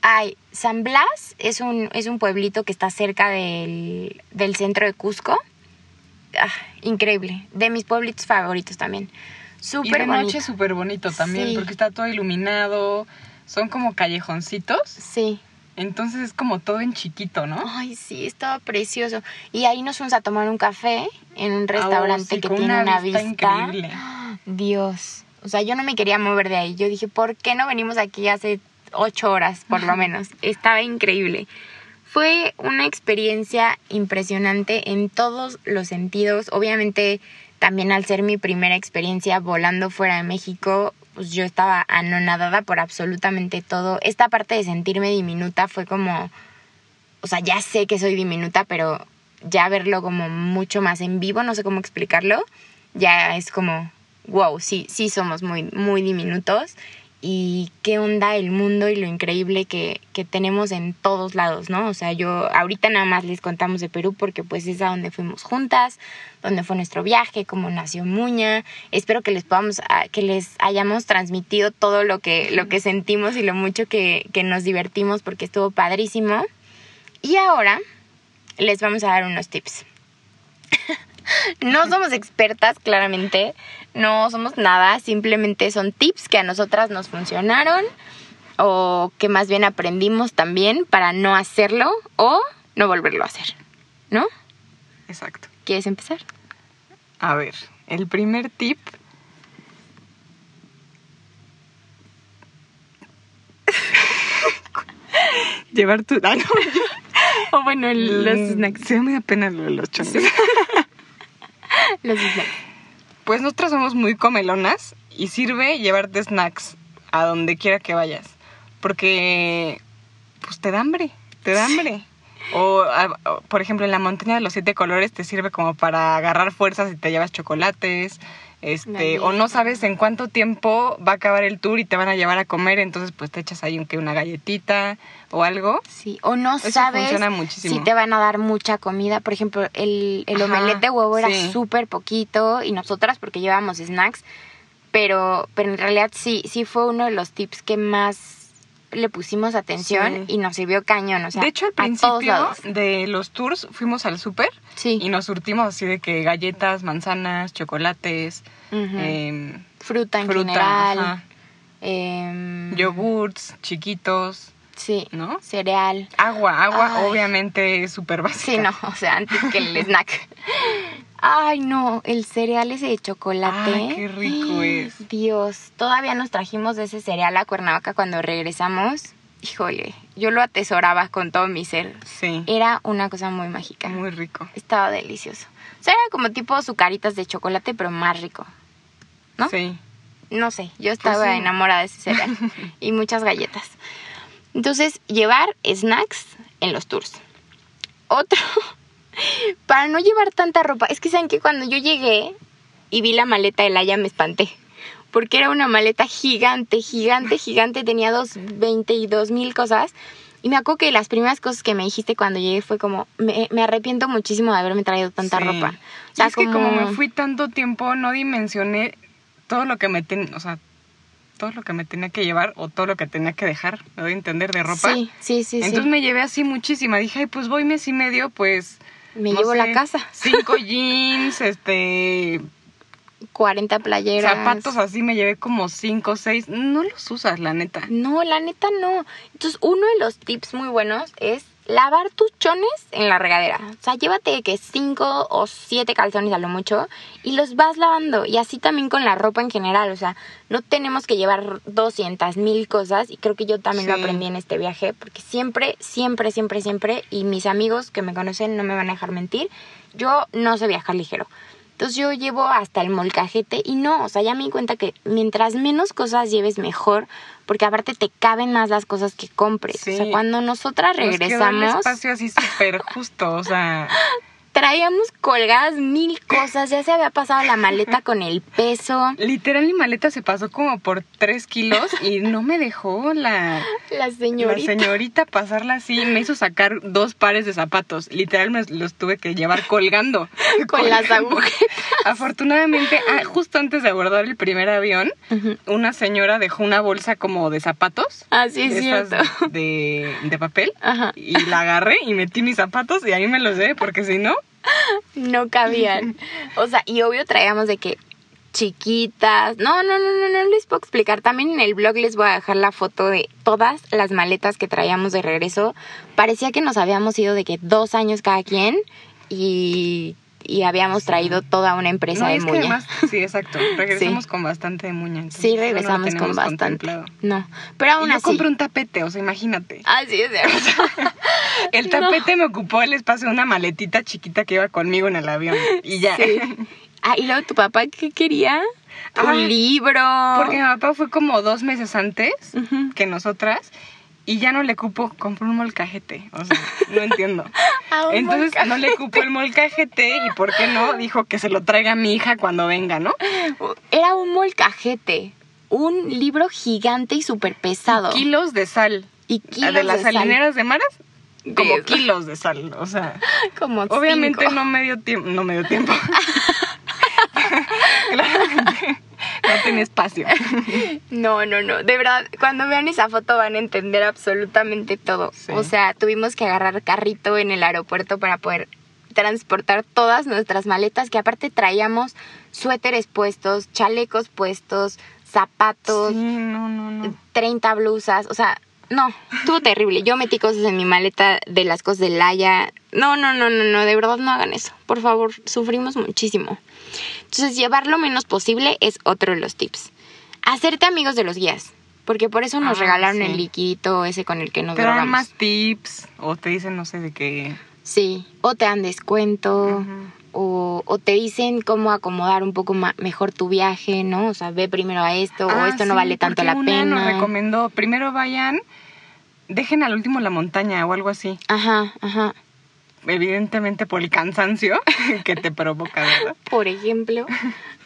Ay, San Blas es un, es un pueblito que está cerca del, del centro de Cusco. Ah, increíble. De mis pueblitos favoritos también. Y Súper de bonito. noche súper bonito también, Sí. porque está todo iluminado. Son como callejoncitos. Sí. Entonces es como todo en chiquito, ¿no? Ay, sí, estaba precioso. Y ahí nos fuimos a tomar un café en un restaurante Ah, sí, que tiene una una vista vista. increíble. Dios. O sea, yo no me quería mover de ahí. Yo dije, ¿por qué no venimos aquí hace ocho horas, por lo menos? Estaba increíble. Fue una experiencia impresionante en todos los sentidos. Obviamente, también al ser mi primera experiencia volando fuera de México, pues yo estaba anonadada por absolutamente todo. Esta parte de sentirme diminuta fue como, o sea, ya sé que soy diminuta, pero ya verlo como mucho más en vivo, no sé cómo explicarlo, ya es como, wow, sí, sí somos muy, muy diminutos. Y qué onda el mundo y lo increíble que, que tenemos en todos lados, ¿no? O sea, yo ahorita nada más les contamos de Perú porque pues es a donde fuimos juntas, donde fue nuestro viaje, cómo nació Muña. Espero que les podamos, que les hayamos transmitido todo lo que, lo que sentimos y lo mucho que, que nos divertimos porque estuvo padrísimo. Y ahora les vamos a dar unos tips. no somos expertas, claramente. No somos nada. Simplemente son tips que a nosotras nos funcionaron. O que más bien aprendimos también para no hacerlo o no volverlo a hacer. ¿No? Exacto. ¿Quieres empezar? A ver, el primer tip. Llevar tu. Ah, no. O bueno, los Mm, snacks. Sí, me da pena lo de los chongos. Los snacks. Pues nosotras somos muy comelonas y sirve llevarte snacks a donde quiera que vayas. Porque, pues te da hambre, te da hambre. O, a- por ejemplo, en la montaña de los siete colores te sirve como para agarrar fuerzas y te llevas chocolates. Este, o no sabes en cuánto tiempo va a acabar el tour y te van a llevar a comer, entonces pues te echas ahí un- que una galletita o algo. Sí, o no Eso sabes si te van a dar mucha comida. Por ejemplo, el, el omelette de huevo era sí. súper poquito y nosotras porque llevábamos snacks, pero, pero en realidad sí, sí fue uno de los tips que más le pusimos atención Sí. y nos sirvió cañón. O sea, de hecho, al principio de los tours fuimos al súper Sí. y nos surtimos así de que galletas, manzanas, chocolates, em, fruta en fruta. general. em, yogurts chiquitos, Sí. ¿no? Cereal. Agua, agua Ay. obviamente es súper básica. Sí, no, o sea, antes que el snack. Ay, no, el cereal ese de chocolate. Ay, qué rico es. Dios, todavía nos trajimos de ese cereal a Cuernavaca cuando regresamos. Híjole, yo lo atesoraba con todo mi ser. Sí, Era una cosa muy mágica. muy rico. Estaba delicioso. O sea, era como tipo azucaritas de chocolate, pero más rico. ¿No? Sí. No sé, yo estaba Pues sí. enamorada de ese cereal. y muchas galletas. Entonces, llevar snacks en los tours. Otro, para no llevar tanta ropa. Es que saben que cuando yo llegué y vi la maleta de Laia me espanté. Porque era una maleta gigante, gigante, gigante. Tenía dos, 22 mil cosas. Y me acuerdo que las primeras cosas que me dijiste cuando llegué fue como, me, me arrepiento muchísimo de haberme traído tanta Sí. ropa. O Y sea, es que como me fui tanto tiempo, no dimensioné todo lo que me ten, o sea, todo lo que me tenía que llevar o todo lo que tenía que dejar, me doy a entender, de ropa. Sí, sí, sí. Entonces sí. me llevé así muchísima. Dije, ay, pues voy mes y medio, pues. Me no llevo la casa. Cinco jeans, este. 40 playeras. Zapatos así me llevé como cinco, seis. No los usas, la neta. No, la neta no. Entonces, uno de los tips muy buenos es lavar tus chones en la regadera. O sea, llévate que cinco o siete calzones a lo mucho y los vas lavando. Y así también con la ropa en general. O sea, no tenemos que llevar 200 mil cosas. Y creo que yo también lo aprendí en este viaje. Porque siempre, siempre, siempre, siempre, y mis amigos que me conocen no me van a dejar mentir, yo no sé viajar ligero. Entonces yo llevo hasta el molcajete y no, o sea, ya me di cuenta que mientras menos cosas lleves mejor, porque aparte te caben más las cosas que compres. Sí. O sea, cuando nosotras Nos quedó el regresamos, espacio así súper justo, o sea. traíamos colgadas mil cosas, ya se había pasado la maleta con el peso, Literal, mi maleta se pasó como por tres kilos y no me dejó la, la señorita. la señorita pasarla así. Me hizo sacar dos pares de zapatos. Literal, me los tuve que llevar colgando. Con las agujetas. Afortunadamente, ah, justo antes de abordar el primer avión, una señora dejó una bolsa como de zapatos. Ah, sí, es cierto. de, de papel. Ajá. Y la agarré y metí mis zapatos y ahí me los llevé porque si no, No cabían. O sea, y obvio traíamos de que chiquitas. No, no, no, no, no les puedo explicar. También en el blog les voy a dejar la foto de todas las maletas que traíamos de regreso. Parecía que nos habíamos ido de que dos años cada quien y, y habíamos traído toda una empresa no, de es que muña. además, sí, exacto. Regresamos con bastante de muña. sí, no regresamos con bastante. No, pero aún Y yo así. compré un tapete, o sea, imagínate. Ah, sí, es El No. tapete me ocupó el espacio de una maletita chiquita que iba conmigo en el avión. Y ya. Sí. Ah, y luego tu papá, ¿qué quería? Un Ah, libro. Porque mi papá fue como dos meses antes que nosotras y ya no le cupo, compró un molcajete. O sea, no entiendo. Ah, Entonces molcajete. no le cupo el molcajete y ¿por qué no? Dijo que se lo traiga a mi hija cuando venga, ¿no? Era un molcajete. Un libro gigante y súper pesado. Kilos de sal. Y kilos de las sal. salineras de maras, como De- kilos de sal. O sea, Como obviamente cinco. no me dio tiempo. No me dio tiempo. Claramente no tiene espacio. No, no, no. De verdad, cuando vean esa foto van a entender absolutamente todo. Sí. O sea, tuvimos que agarrar carrito en el aeropuerto para poder transportar todas nuestras maletas, que aparte traíamos suéteres puestos, chalecos puestos, zapatos, Sí, no, no, no. 30 blusas, o sea, no, estuvo terrible. Yo metí cosas en mi maleta de las cosas de Laia. No, no, no, no, no, de verdad no hagan eso. Por favor, sufrimos muchísimo. Entonces, llevar lo menos posible es otro de los tips. Hacerte amigos de los guías, porque por eso nos Ah, regalaron sí. el liquidito ese con el que nos Te dan drogamos. más tips o te dicen, no sé, de qué. Sí, o te dan descuento. O, o te dicen cómo acomodar un poco mejor tu viaje, ¿no? O sea, ve primero a esto, o Ah, esto no vale tanto la una nos pena. recomendó, primero vayan, dejen al último la montaña o algo así. Ajá, ajá. Evidentemente por el cansancio que te provoca, ¿verdad? por ejemplo.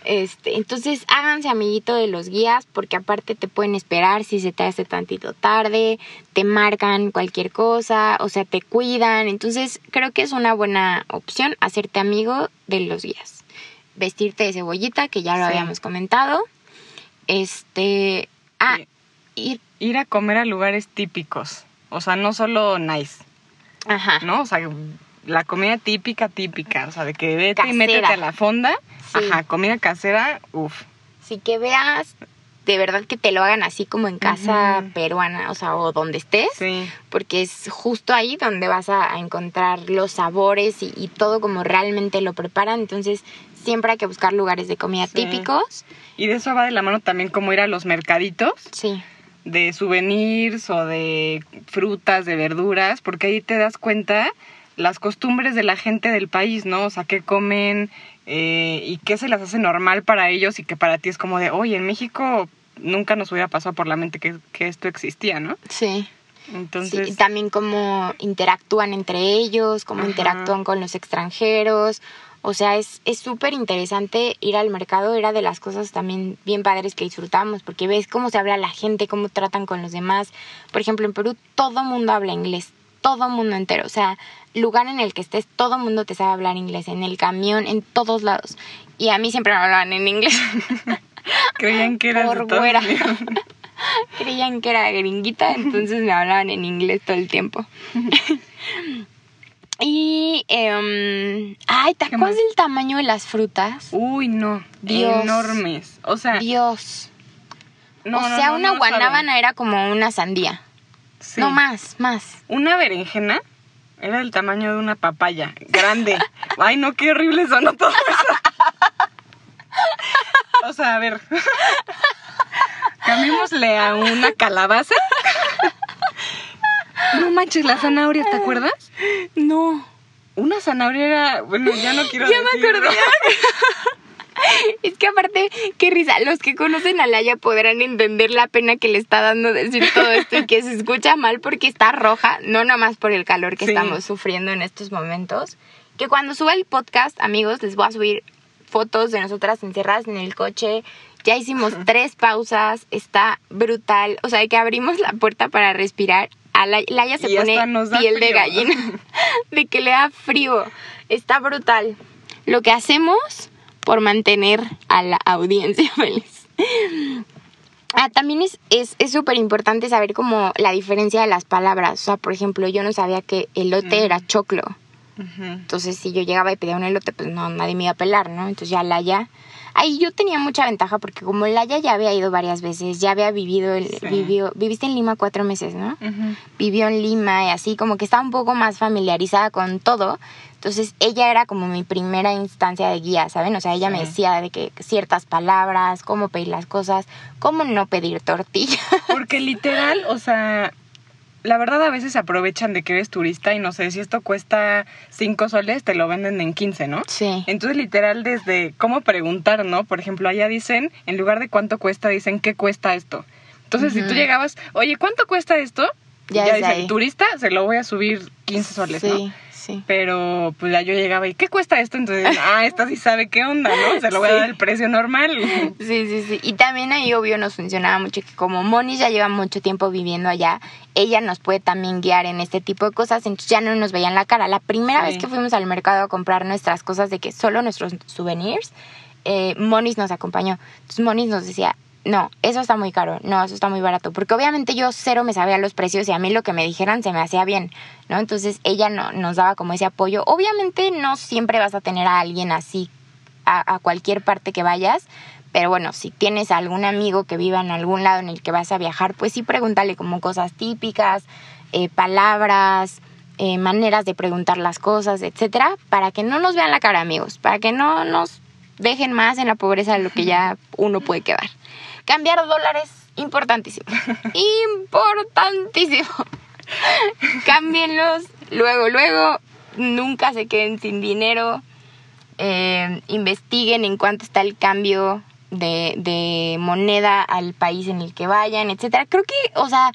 Este, entonces háganse amiguito de los guías porque aparte te pueden esperar si se te hace tantito tarde, te marcan cualquier cosa, o sea, te cuidan. Entonces creo que es una buena opción hacerte amigo de los guías. Vestirte de cebollita, que ya lo Sí. habíamos comentado. Este, ah, Sí. ir, Ir a comer a lugares típicos. O sea, no solo nice, ajá. ¿no? O sea, la comida típica, típica. O sea, de que vete y métete a la fonda. Sí. Ajá, comida casera, uff. Así que veas de verdad que te lo hagan así como en casa peruana, o sea, o donde estés, Sí. porque es justo ahí donde vas a, a encontrar los sabores y, y todo como realmente lo preparan. Entonces, siempre hay que buscar lugares de comida Sí. típicos. Y de eso va de la mano también como ir a los mercaditos Sí, de souvenirs o de frutas, de verduras, porque ahí te das cuenta las costumbres de la gente del país, ¿no? O sea, qué comen eh, y qué se las hace normal para ellos y que para ti es como de, oye, en México nunca nos hubiera pasado por la mente que, que esto existía, ¿no? sí. Entonces, Sí, y también cómo interactúan entre ellos, cómo Ajá. interactúan con los extranjeros. O sea, es es súper interesante ir al mercado. Era de las cosas también bien padres que disfrutamos, porque ves cómo se habla la gente, cómo tratan con los demás. Por ejemplo, en Perú todo mundo habla inglés, todo mundo entero. O sea, lugar en el que estés, todo mundo te sabe hablar inglés, en el camión, en todos lados. Y a mí siempre me hablaban en inglés. creían que eras por güera. Creían que era gringuita, entonces me hablaban en inglés todo el tiempo. y, em, ay, ¿te ¿Qué acuerdas del tamaño de las frutas? Uy, no, Dios. enormes. O sea, Dios. no, o sea, no, una no guanábana era como una sandía. Sí. No más, más. Una berenjena era del tamaño de una papaya, grande. Ay, no, qué horrible sonó todo eso. O sea, a ver. Cambiémosle a una calabaza. No manches, la zanahoria, ¿te acuerdas? No. Una zanahoria era. Bueno, ya no quiero Ya me acordé. Es que aparte, qué risa, los que conocen a Laia podrán entender la pena que le está dando decir todo esto y que se escucha mal porque está roja, no nada más por el calor que Sí. estamos sufriendo en estos momentos. Que cuando suba el podcast, amigos, les voy a subir fotos de nosotras encerradas en el coche. Ya hicimos tres pausas, está brutal. O sea, que abrimos la puerta para respirar. La, Laia se Y pone piel de gallina de que le da frío. Está brutal. Lo que hacemos por mantener a la audiencia feliz. Ah, también es es es súper importante saber como la diferencia de las palabras. O sea, por ejemplo, yo no sabía que elote Mm. era choclo. Entonces, si yo llegaba y pedía un elote, pues no, nadie me iba a pelar, ¿no? Entonces ya Laia... Ahí yo tenía mucha ventaja porque como Laia ya había ido varias veces, ya había vivido, el, Sí. vivió, viviste en Lima cuatro meses, ¿no? Ujú. vivió en Lima y así como que estaba un poco más familiarizada con todo. Entonces ella era como mi primera instancia de guía, ¿saben? O sea, ella me decía de que ciertas palabras, cómo pedir las cosas, cómo no pedir tortilla. Porque literal, o sea, la verdad a veces se aprovechan de que eres turista y no sé, si esto cuesta 5 soles, te lo venden en 15, ¿no? Sí. Entonces, literal, desde cómo preguntar, ¿no? Por ejemplo, allá dicen, en lugar de cuánto cuesta, dicen qué cuesta esto. Entonces, si tú llegabas, oye, ¿cuánto cuesta esto? Ya Ya, ahí. turista, se lo voy a subir 15 soles, ¿no? Sí. Pero pues ya yo llegaba y ¿qué cuesta esto? Entonces, ah, esta sí sabe qué onda, ¿no? Se lo voy a Sí. dar el precio normal. Sí, sí, sí. Y también ahí, obvio, nos funcionaba mucho que como Moni ya lleva mucho tiempo viviendo allá, ella nos puede también guiar en este tipo de cosas, entonces ya no nos veían la cara. La primera Sí. vez que fuimos al mercado a comprar nuestras cosas de que solo nuestros souvenirs, eh, Monis nos acompañó. Entonces Monis nos decía, no, eso está muy caro, no, eso está muy barato, porque obviamente yo cero me sabía los precios y a mí lo que me dijeran se me hacía bien, ¿no? Entonces ella no, nos daba como ese apoyo. Obviamente no siempre vas a tener a alguien así a, a cualquier parte que vayas, pero bueno, si tienes algún amigo que viva en algún lado en el que vas a viajar, pues sí pregúntale como cosas típicas, eh, palabras, eh, maneras de preguntar las cosas, etcétera, para que no nos vean la cara, amigos, para que no nos dejen más en la pobreza de lo que ya uno puede quedar. Cambiar dólares, importantísimo. Importantísimo. Cámbienlos, luego, luego, nunca se queden sin dinero. Eh, investiguen en cuánto está el cambio de, de moneda al país en el que vayan, etcétera. Creo que, o sea,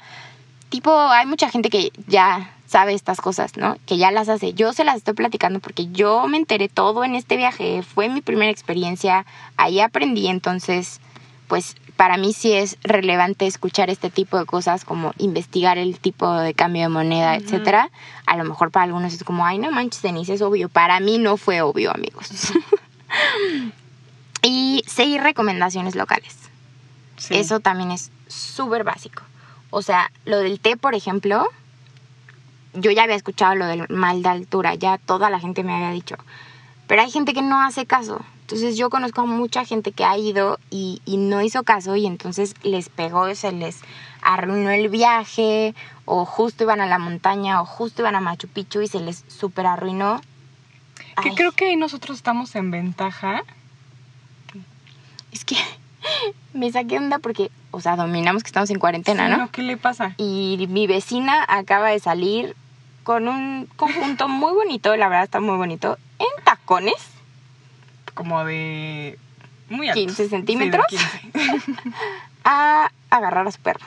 tipo, hay mucha gente que ya sabe estas cosas, ¿no? Que ya las hace. Yo se las estoy platicando porque yo me enteré todo en este viaje. Fue mi primera experiencia. Ahí aprendí, entonces, pues para mí sí es relevante escuchar este tipo de cosas, como investigar el tipo de cambio de moneda, Ujú. etcétera. A lo mejor para algunos es como, ay, no manches, Denise, es obvio. Para mí no fue obvio, amigos. y seguir recomendaciones locales. Sí. Eso también es súper básico. O sea, lo del té, por ejemplo, yo ya había escuchado lo del mal de altura, ya toda la gente me había dicho. Pero hay gente que no hace caso. Entonces yo conozco a mucha gente que ha ido y, y no hizo caso y entonces les pegó, se les arruinó el viaje o justo iban a la montaña o justo iban a Machu Picchu y se les super arruinó. Que Ay, creo que ahí nosotros estamos en ventaja. Es que me saqué onda porque, o sea, dominamos que estamos en cuarentena, Sí, ¿no? ¿Qué le pasa? Y mi vecina acaba de salir con un conjunto muy bonito, la verdad está muy bonito, en tacones. Como de... Muy altos. 15 Sí, de centímetros. 15. a agarrar a su perro.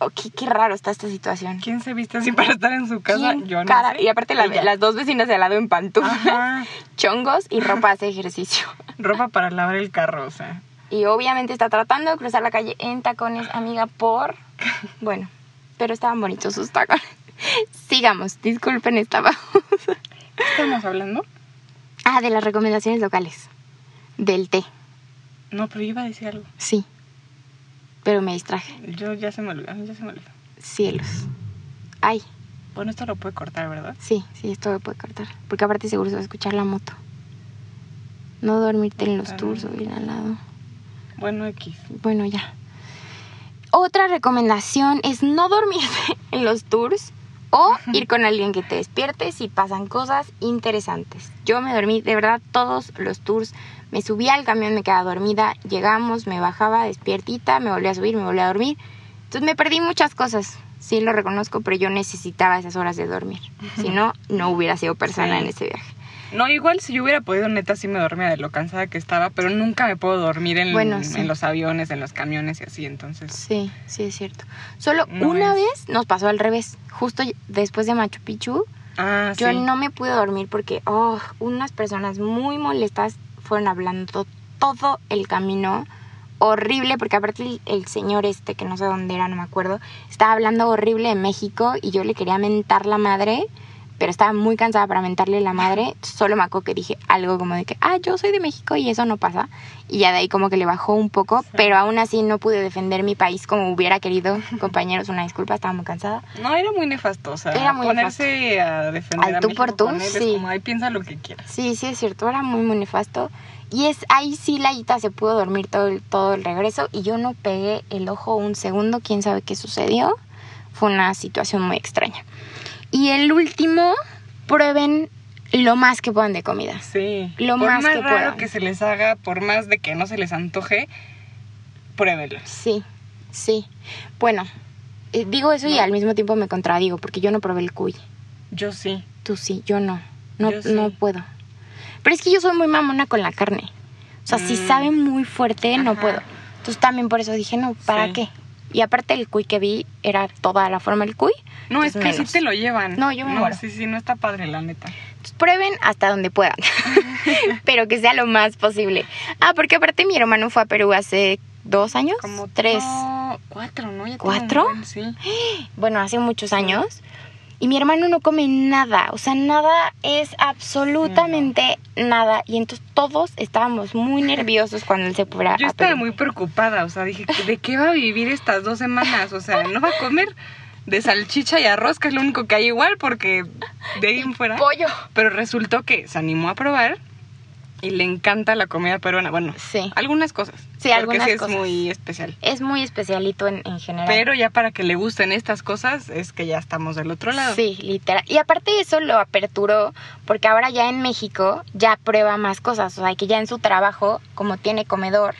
Oh, qué, qué raro está esta situación. ¿Quién se viste así para estar en su casa? ¿Quién Yo no cara- sé. Y aparte la- las dos vecinas de al lado en pantuflas, Ajá. chongos y ropa de ejercicio. Ropa para lavar el carro, o sea. Y obviamente está tratando de cruzar la calle en tacones, amiga, por... Bueno, pero estaban bonitos sus tacones. Sigamos, disculpen esta pausa. ¿Qué estamos hablando? Ah, de las recomendaciones locales. Del té, No, pero yo iba a decir algo. sí. Pero me distraje. Yo ya se me olvidó, ya se me olvidó. Cielos. Ay, Bueno, esto lo puede cortar, ¿verdad? sí, sí, esto lo puede cortar. Porque aparte seguro se va a escuchar la moto. No dormirte en los Ah. tours o ir al lado. Bueno, X. Bueno, ya. Otra recomendación es no dormirte en los tours o ir con alguien que te despierte si pasan cosas interesantes. Yo me dormí, de verdad, todos los tours. Me subía al camión, me quedaba dormida, llegamos, me bajaba despiertita, me volví a subir, me volví a dormir. Entonces me perdí muchas cosas. Sí, lo reconozco, pero yo necesitaba esas horas de dormir. Si no, no hubiera sido persona Sí. en ese viaje. No, igual si yo hubiera podido, neta, sí me dormía de lo cansada que estaba, pero nunca me puedo dormir en, Bueno, sí. en los aviones, en los camiones y así, entonces. Sí, sí es cierto. Solo No una es- vez nos pasó al revés. Justo después de Machu Picchu, Ah, Yo sí. no me pude dormir porque oh, unas personas muy molestas fueron hablando todo el camino. Horrible, porque aparte el, el señor este, que no sé dónde era, no me acuerdo, estaba hablando horrible de México y yo le quería mentar la madre, pero estaba muy cansada para mentarle la madre. Solo me acuerdo que dije algo como de que, ah, yo soy de México y eso no pasa. Y ya de ahí como que le bajó un poco, pero aún así no pude defender mi país como hubiera querido. Compañeros, una disculpa, estaba muy cansada. No, era muy nefasto, o sea, Era muy ponerse a defender Al a tú México por tú, él es sí. como, ay, piensa lo que quieras. Sí, sí es cierto, era muy muy nefasto. Y es ahí sí la Ita se pudo dormir todo el, todo el regreso y yo no pegué el ojo un segundo, quién sabe qué sucedió. Fue una situación muy extraña. Y el último, prueben lo más que puedan de comida. Sí. Lo por más que raro puedan. que se les haga, por más de que no se les antoje, pruébelo. Sí, sí. Bueno, eh, digo eso y al mismo tiempo me contradigo porque yo no probé el cuy. Yo sí. Tú sí, yo no. No, Yo sí. no puedo. Pero es que yo soy muy mamona con la carne. O sea, si Mm. sabe muy fuerte, no puedo. Entonces también por eso dije, no, ¿para Sí. qué? Y aparte el cuy que vi era toda la forma del cuy. No, es que sí te lo llevan. No, yo me No, sí, sí, no está padre, la neta. Entonces prueben hasta donde puedan. Pero que sea lo más posible. Ah, porque aparte mi hermano fue a Perú hace dos años. Como tres. No, cuatro, ¿no? Ya ¿Cuatro? buen, Sí. bueno, hace muchos años. Y mi hermano no come nada, o sea, nada es absolutamente nada. Y entonces todos estábamos muy nerviosos cuando él se fuera Yo estaba muy preocupada, o sea, dije, ¿de qué va a vivir estas dos semanas? O sea, no va a comer de salchicha y arroz, que es lo único que hay igual, porque de ahí en fuera. Pollo. Pero resultó que se animó a probar y le encanta la comida peruana. Bueno, Sí, algunas cosas. Sí, porque algunas sí es cosas. muy especial. es muy especialito en, en general. Pero ya para que le gusten estas cosas, es que ya estamos del otro lado. Sí, literal. Y aparte eso lo aperturó porque ahora ya en México ya prueba más cosas. O sea, que ya en su trabajo, como tiene comedor,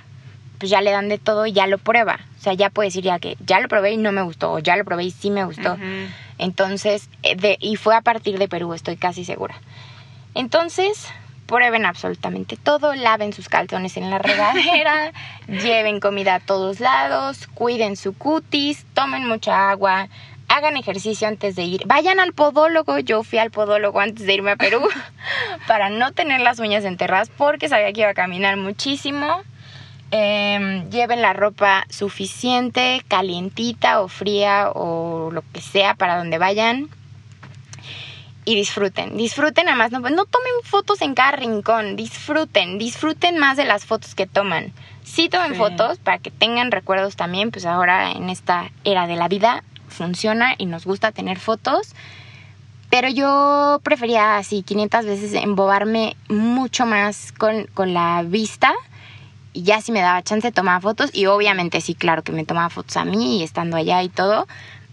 pues ya le dan de todo y ya lo prueba. O sea, ya puede decir ya que ya lo probé y no me gustó, o ya lo probé y sí me gustó. Entonces, eh, de, y fue a partir de Perú, estoy casi segura. Entonces, prueben absolutamente todo, laven sus calzones en la regadera, lleven comida a todos lados, cuiden su cutis, tomen mucha agua, hagan ejercicio antes de ir. Vayan al podólogo, yo fui al podólogo antes de irme a Perú para no tener las uñas enterradas porque sabía que iba a caminar muchísimo. Em, lleven la ropa suficiente, calientita o fría o lo que sea para donde vayan. Y disfruten, disfruten nada más, no, no tomen fotos en cada rincón, disfruten, disfruten más de las fotos que toman. Sí tomen Sí. fotos para que tengan recuerdos también, pues ahora en esta era de la vida funciona y nos gusta tener fotos, Pero yo prefería así 500 veces embobarme mucho más con, con la vista y ya si me daba chance tomaba fotos y obviamente sí, claro que me tomaba fotos a mí y estando allá y todo,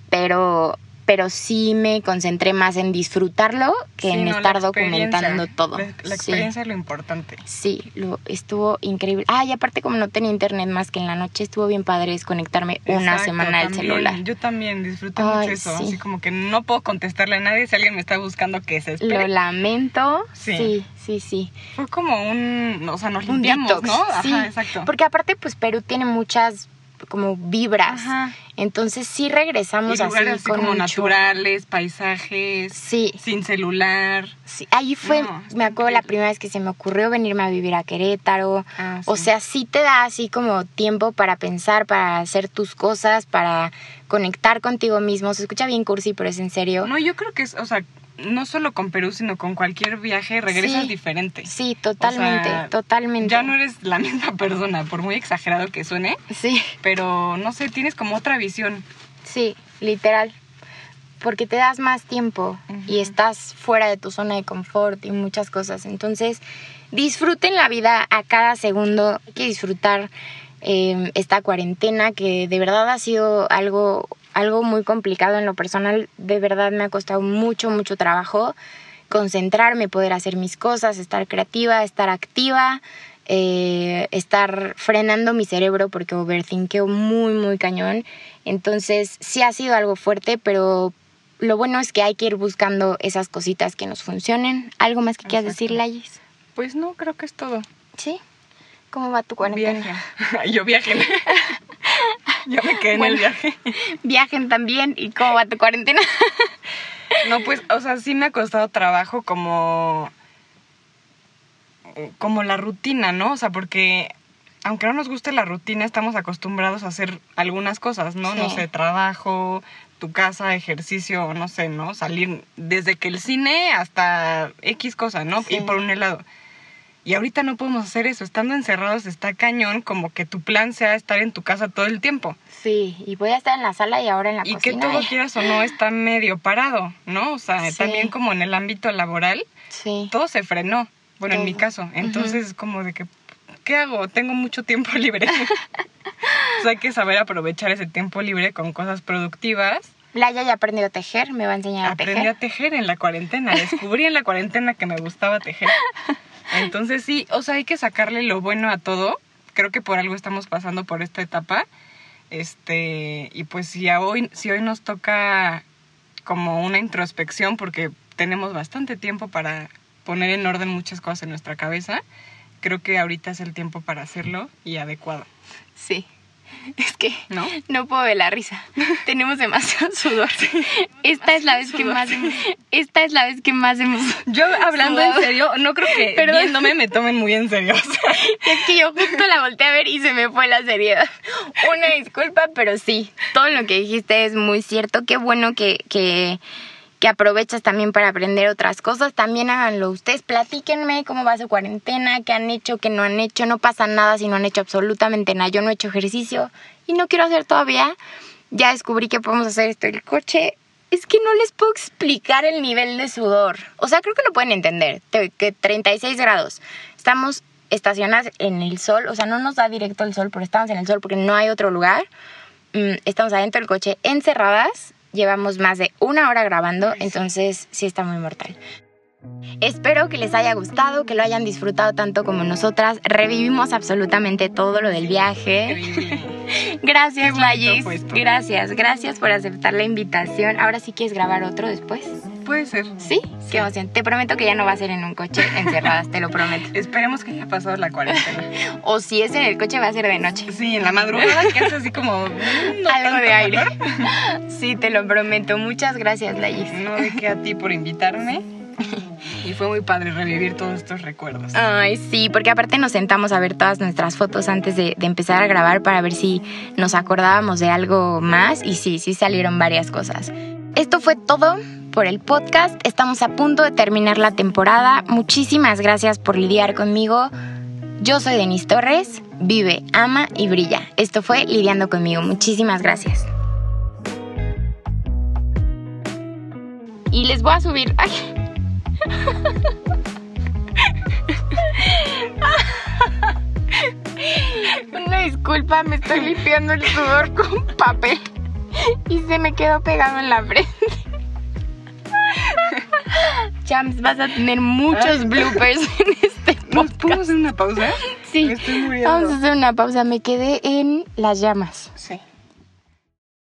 pero pero sí me concentré más en disfrutarlo que Sí, en no, estar documentando todo. La, la Sí. experiencia es lo importante. Sí, lo, estuvo increíble. Ah, y aparte como no tenía internet más que en la noche, estuvo bien padre desconectarme una semana del también. celular. Yo también disfruté Ay, mucho eso. sí. Así como que no puedo contestarle a nadie si alguien me está buscando que se Lo espere. lamento. Sí. Sí, sí, sí. Fue como un. O sea, nos limpiamos, ¿no? sí. Ajá, exacto. Porque aparte, pues Perú tiene muchas como vibras. Ajá. Entonces sí Y regresamos lugares así así con como naturales, paisajes, Sí, sin celular. sí. Ahí fue, No, me acuerdo la primera vez que se me ocurrió venirme a vivir a Querétaro. Ah, O sea, sí te da así como tiempo para pensar, para hacer tus cosas, para conectar contigo mismo. Se escucha bien cursi, pero es en serio. No, yo creo que es, o sea, no solo con Perú, sino con cualquier viaje regresas Sí. diferente. Sí, totalmente, O sea, totalmente. Ya no eres la misma persona, por muy exagerado que suene, Sí, pero no sé, tienes como otra visión. sí, literal. Porque te das más tiempo y estás fuera de tu zona de confort y muchas cosas. Entonces, disfruten la vida a cada segundo. Hay que disfrutar eh, esta cuarentena que de verdad ha sido algo, algo muy complicado en lo personal. De verdad me ha costado mucho, mucho trabajo concentrarme, poder hacer mis cosas, estar creativa, estar activa, eh, estar frenando mi cerebro porque overthinkeo muy, muy cañón. Entonces sí ha sido algo fuerte, pero lo bueno es que hay que ir buscando esas cositas que nos funcionen. ¿Algo más que quieras decir, Layis? Pues no, creo que es todo. ¿Sí? ¿Cómo va tu cuarentena? Yo viajen. Yo me quedé en el viaje. Viajen también. ¿Y cómo va tu cuarentena? No, pues, o sea, sí me ha costado trabajo como. como la rutina, ¿no? O sea, porque aunque no nos guste la rutina, estamos acostumbrados a hacer algunas cosas, ¿no? No sé, trabajo, tu casa, ejercicio, no sé, ¿no? Salir desde que el cine hasta X cosa, ¿no? Sí. Ir por un helado. Y ahorita no podemos hacer eso. Estando encerrados está cañón como que tu plan sea estar en tu casa todo el tiempo. Sí, y voy a estar en la sala y ahora en la Y que cocina. todo ¿eh? quieras o no está medio parado, ¿no? O sea, Sí. también como en el ámbito laboral, Sí. todo se frenó. Bueno, en mi caso. Entonces, como de que, ¿qué hago? Tengo mucho tiempo libre. o sea, hay que saber aprovechar ese tiempo libre con cosas productivas. Laia ya aprendió a tejer, me va a enseñar a Aprendí a tejer. tejer en la cuarentena. Descubrí en la cuarentena que me gustaba tejer. Entonces, sí, o sea, hay que sacarle lo bueno a todo. Creo que por algo estamos pasando por esta etapa. Este, y pues si hoy, si hoy nos toca como una introspección, porque tenemos bastante tiempo para poner en orden muchas cosas en nuestra cabeza, creo que ahorita es el tiempo para hacerlo y adecuado, Sí. Es que ¿no? no puedo de la risa. Tenemos demasiado sudor. Esta es la vez que más hemos, esta es la vez que más hemos Yo hablando Sudado. en serio, no creo que Perdón. viéndome me tomen muy en serio. Es que yo justo la volteé a ver y se me fue la seriedad. Una disculpa, pero sí, todo lo que dijiste es muy cierto. Qué bueno que, que, que aprovechas también para aprender otras cosas. También háganlo ustedes. Platíquenme cómo va su cuarentena, qué han hecho, qué no han hecho. No pasa nada si no han hecho absolutamente nada. Yo no he hecho ejercicio y no quiero hacer todavía. Ya descubrí que podemos hacer esto el coche. Es que no les puedo explicar el nivel de sudor. O sea, creo que lo pueden entender. Te- Que 36 grados. Estamos estacionadas en el sol. O sea, no nos da directo el sol, pero estamos en el sol porque no hay otro lugar. Mm, Estamos adentro del coche encerradas. Llevamos más de una hora grabando, entonces sí está muy mortal. Espero que les haya gustado, que lo hayan disfrutado tanto como nosotras. Revivimos absolutamente todo lo del viaje. Gracias, esto. Gracias, gracias por aceptar la invitación. Ahora sí quieres grabar otro después. Puede ser. ¿Sí? Qué emoción. Te prometo que ya no va a ser en un coche encerradas, te lo prometo. Esperemos que haya pasado la cuarentena. O si es en el coche, va a ser de noche. Sí, en la madrugada que hace así como... mm, no Algo de aire. Sí, te lo prometo. Muchas gracias, Layis. No de que a ti por invitarme. Fue muy padre revivir todos estos recuerdos. Ay, sí, porque aparte nos sentamos a ver todas nuestras fotos antes de, de empezar a grabar para ver si nos acordábamos de algo más y sí, sí salieron varias cosas. Esto fue todo por el podcast. Estamos a punto de terminar la temporada. Muchísimas gracias por lidiar conmigo. Yo soy Denise Torres, vive, ama y brilla. Esto fue Lidiando conmigo. Muchísimas gracias. Y les voy a subir. Ay. Una disculpa, me estoy limpiando el sudor con papel y se me quedó pegado en la frente. Champs, vas a tener muchos bloopers en este ¿Nos podcast. podemos hacer una pausa? Sí, Me estoy muriendo. vamos a hacer una pausa. Me quedé en las llamas.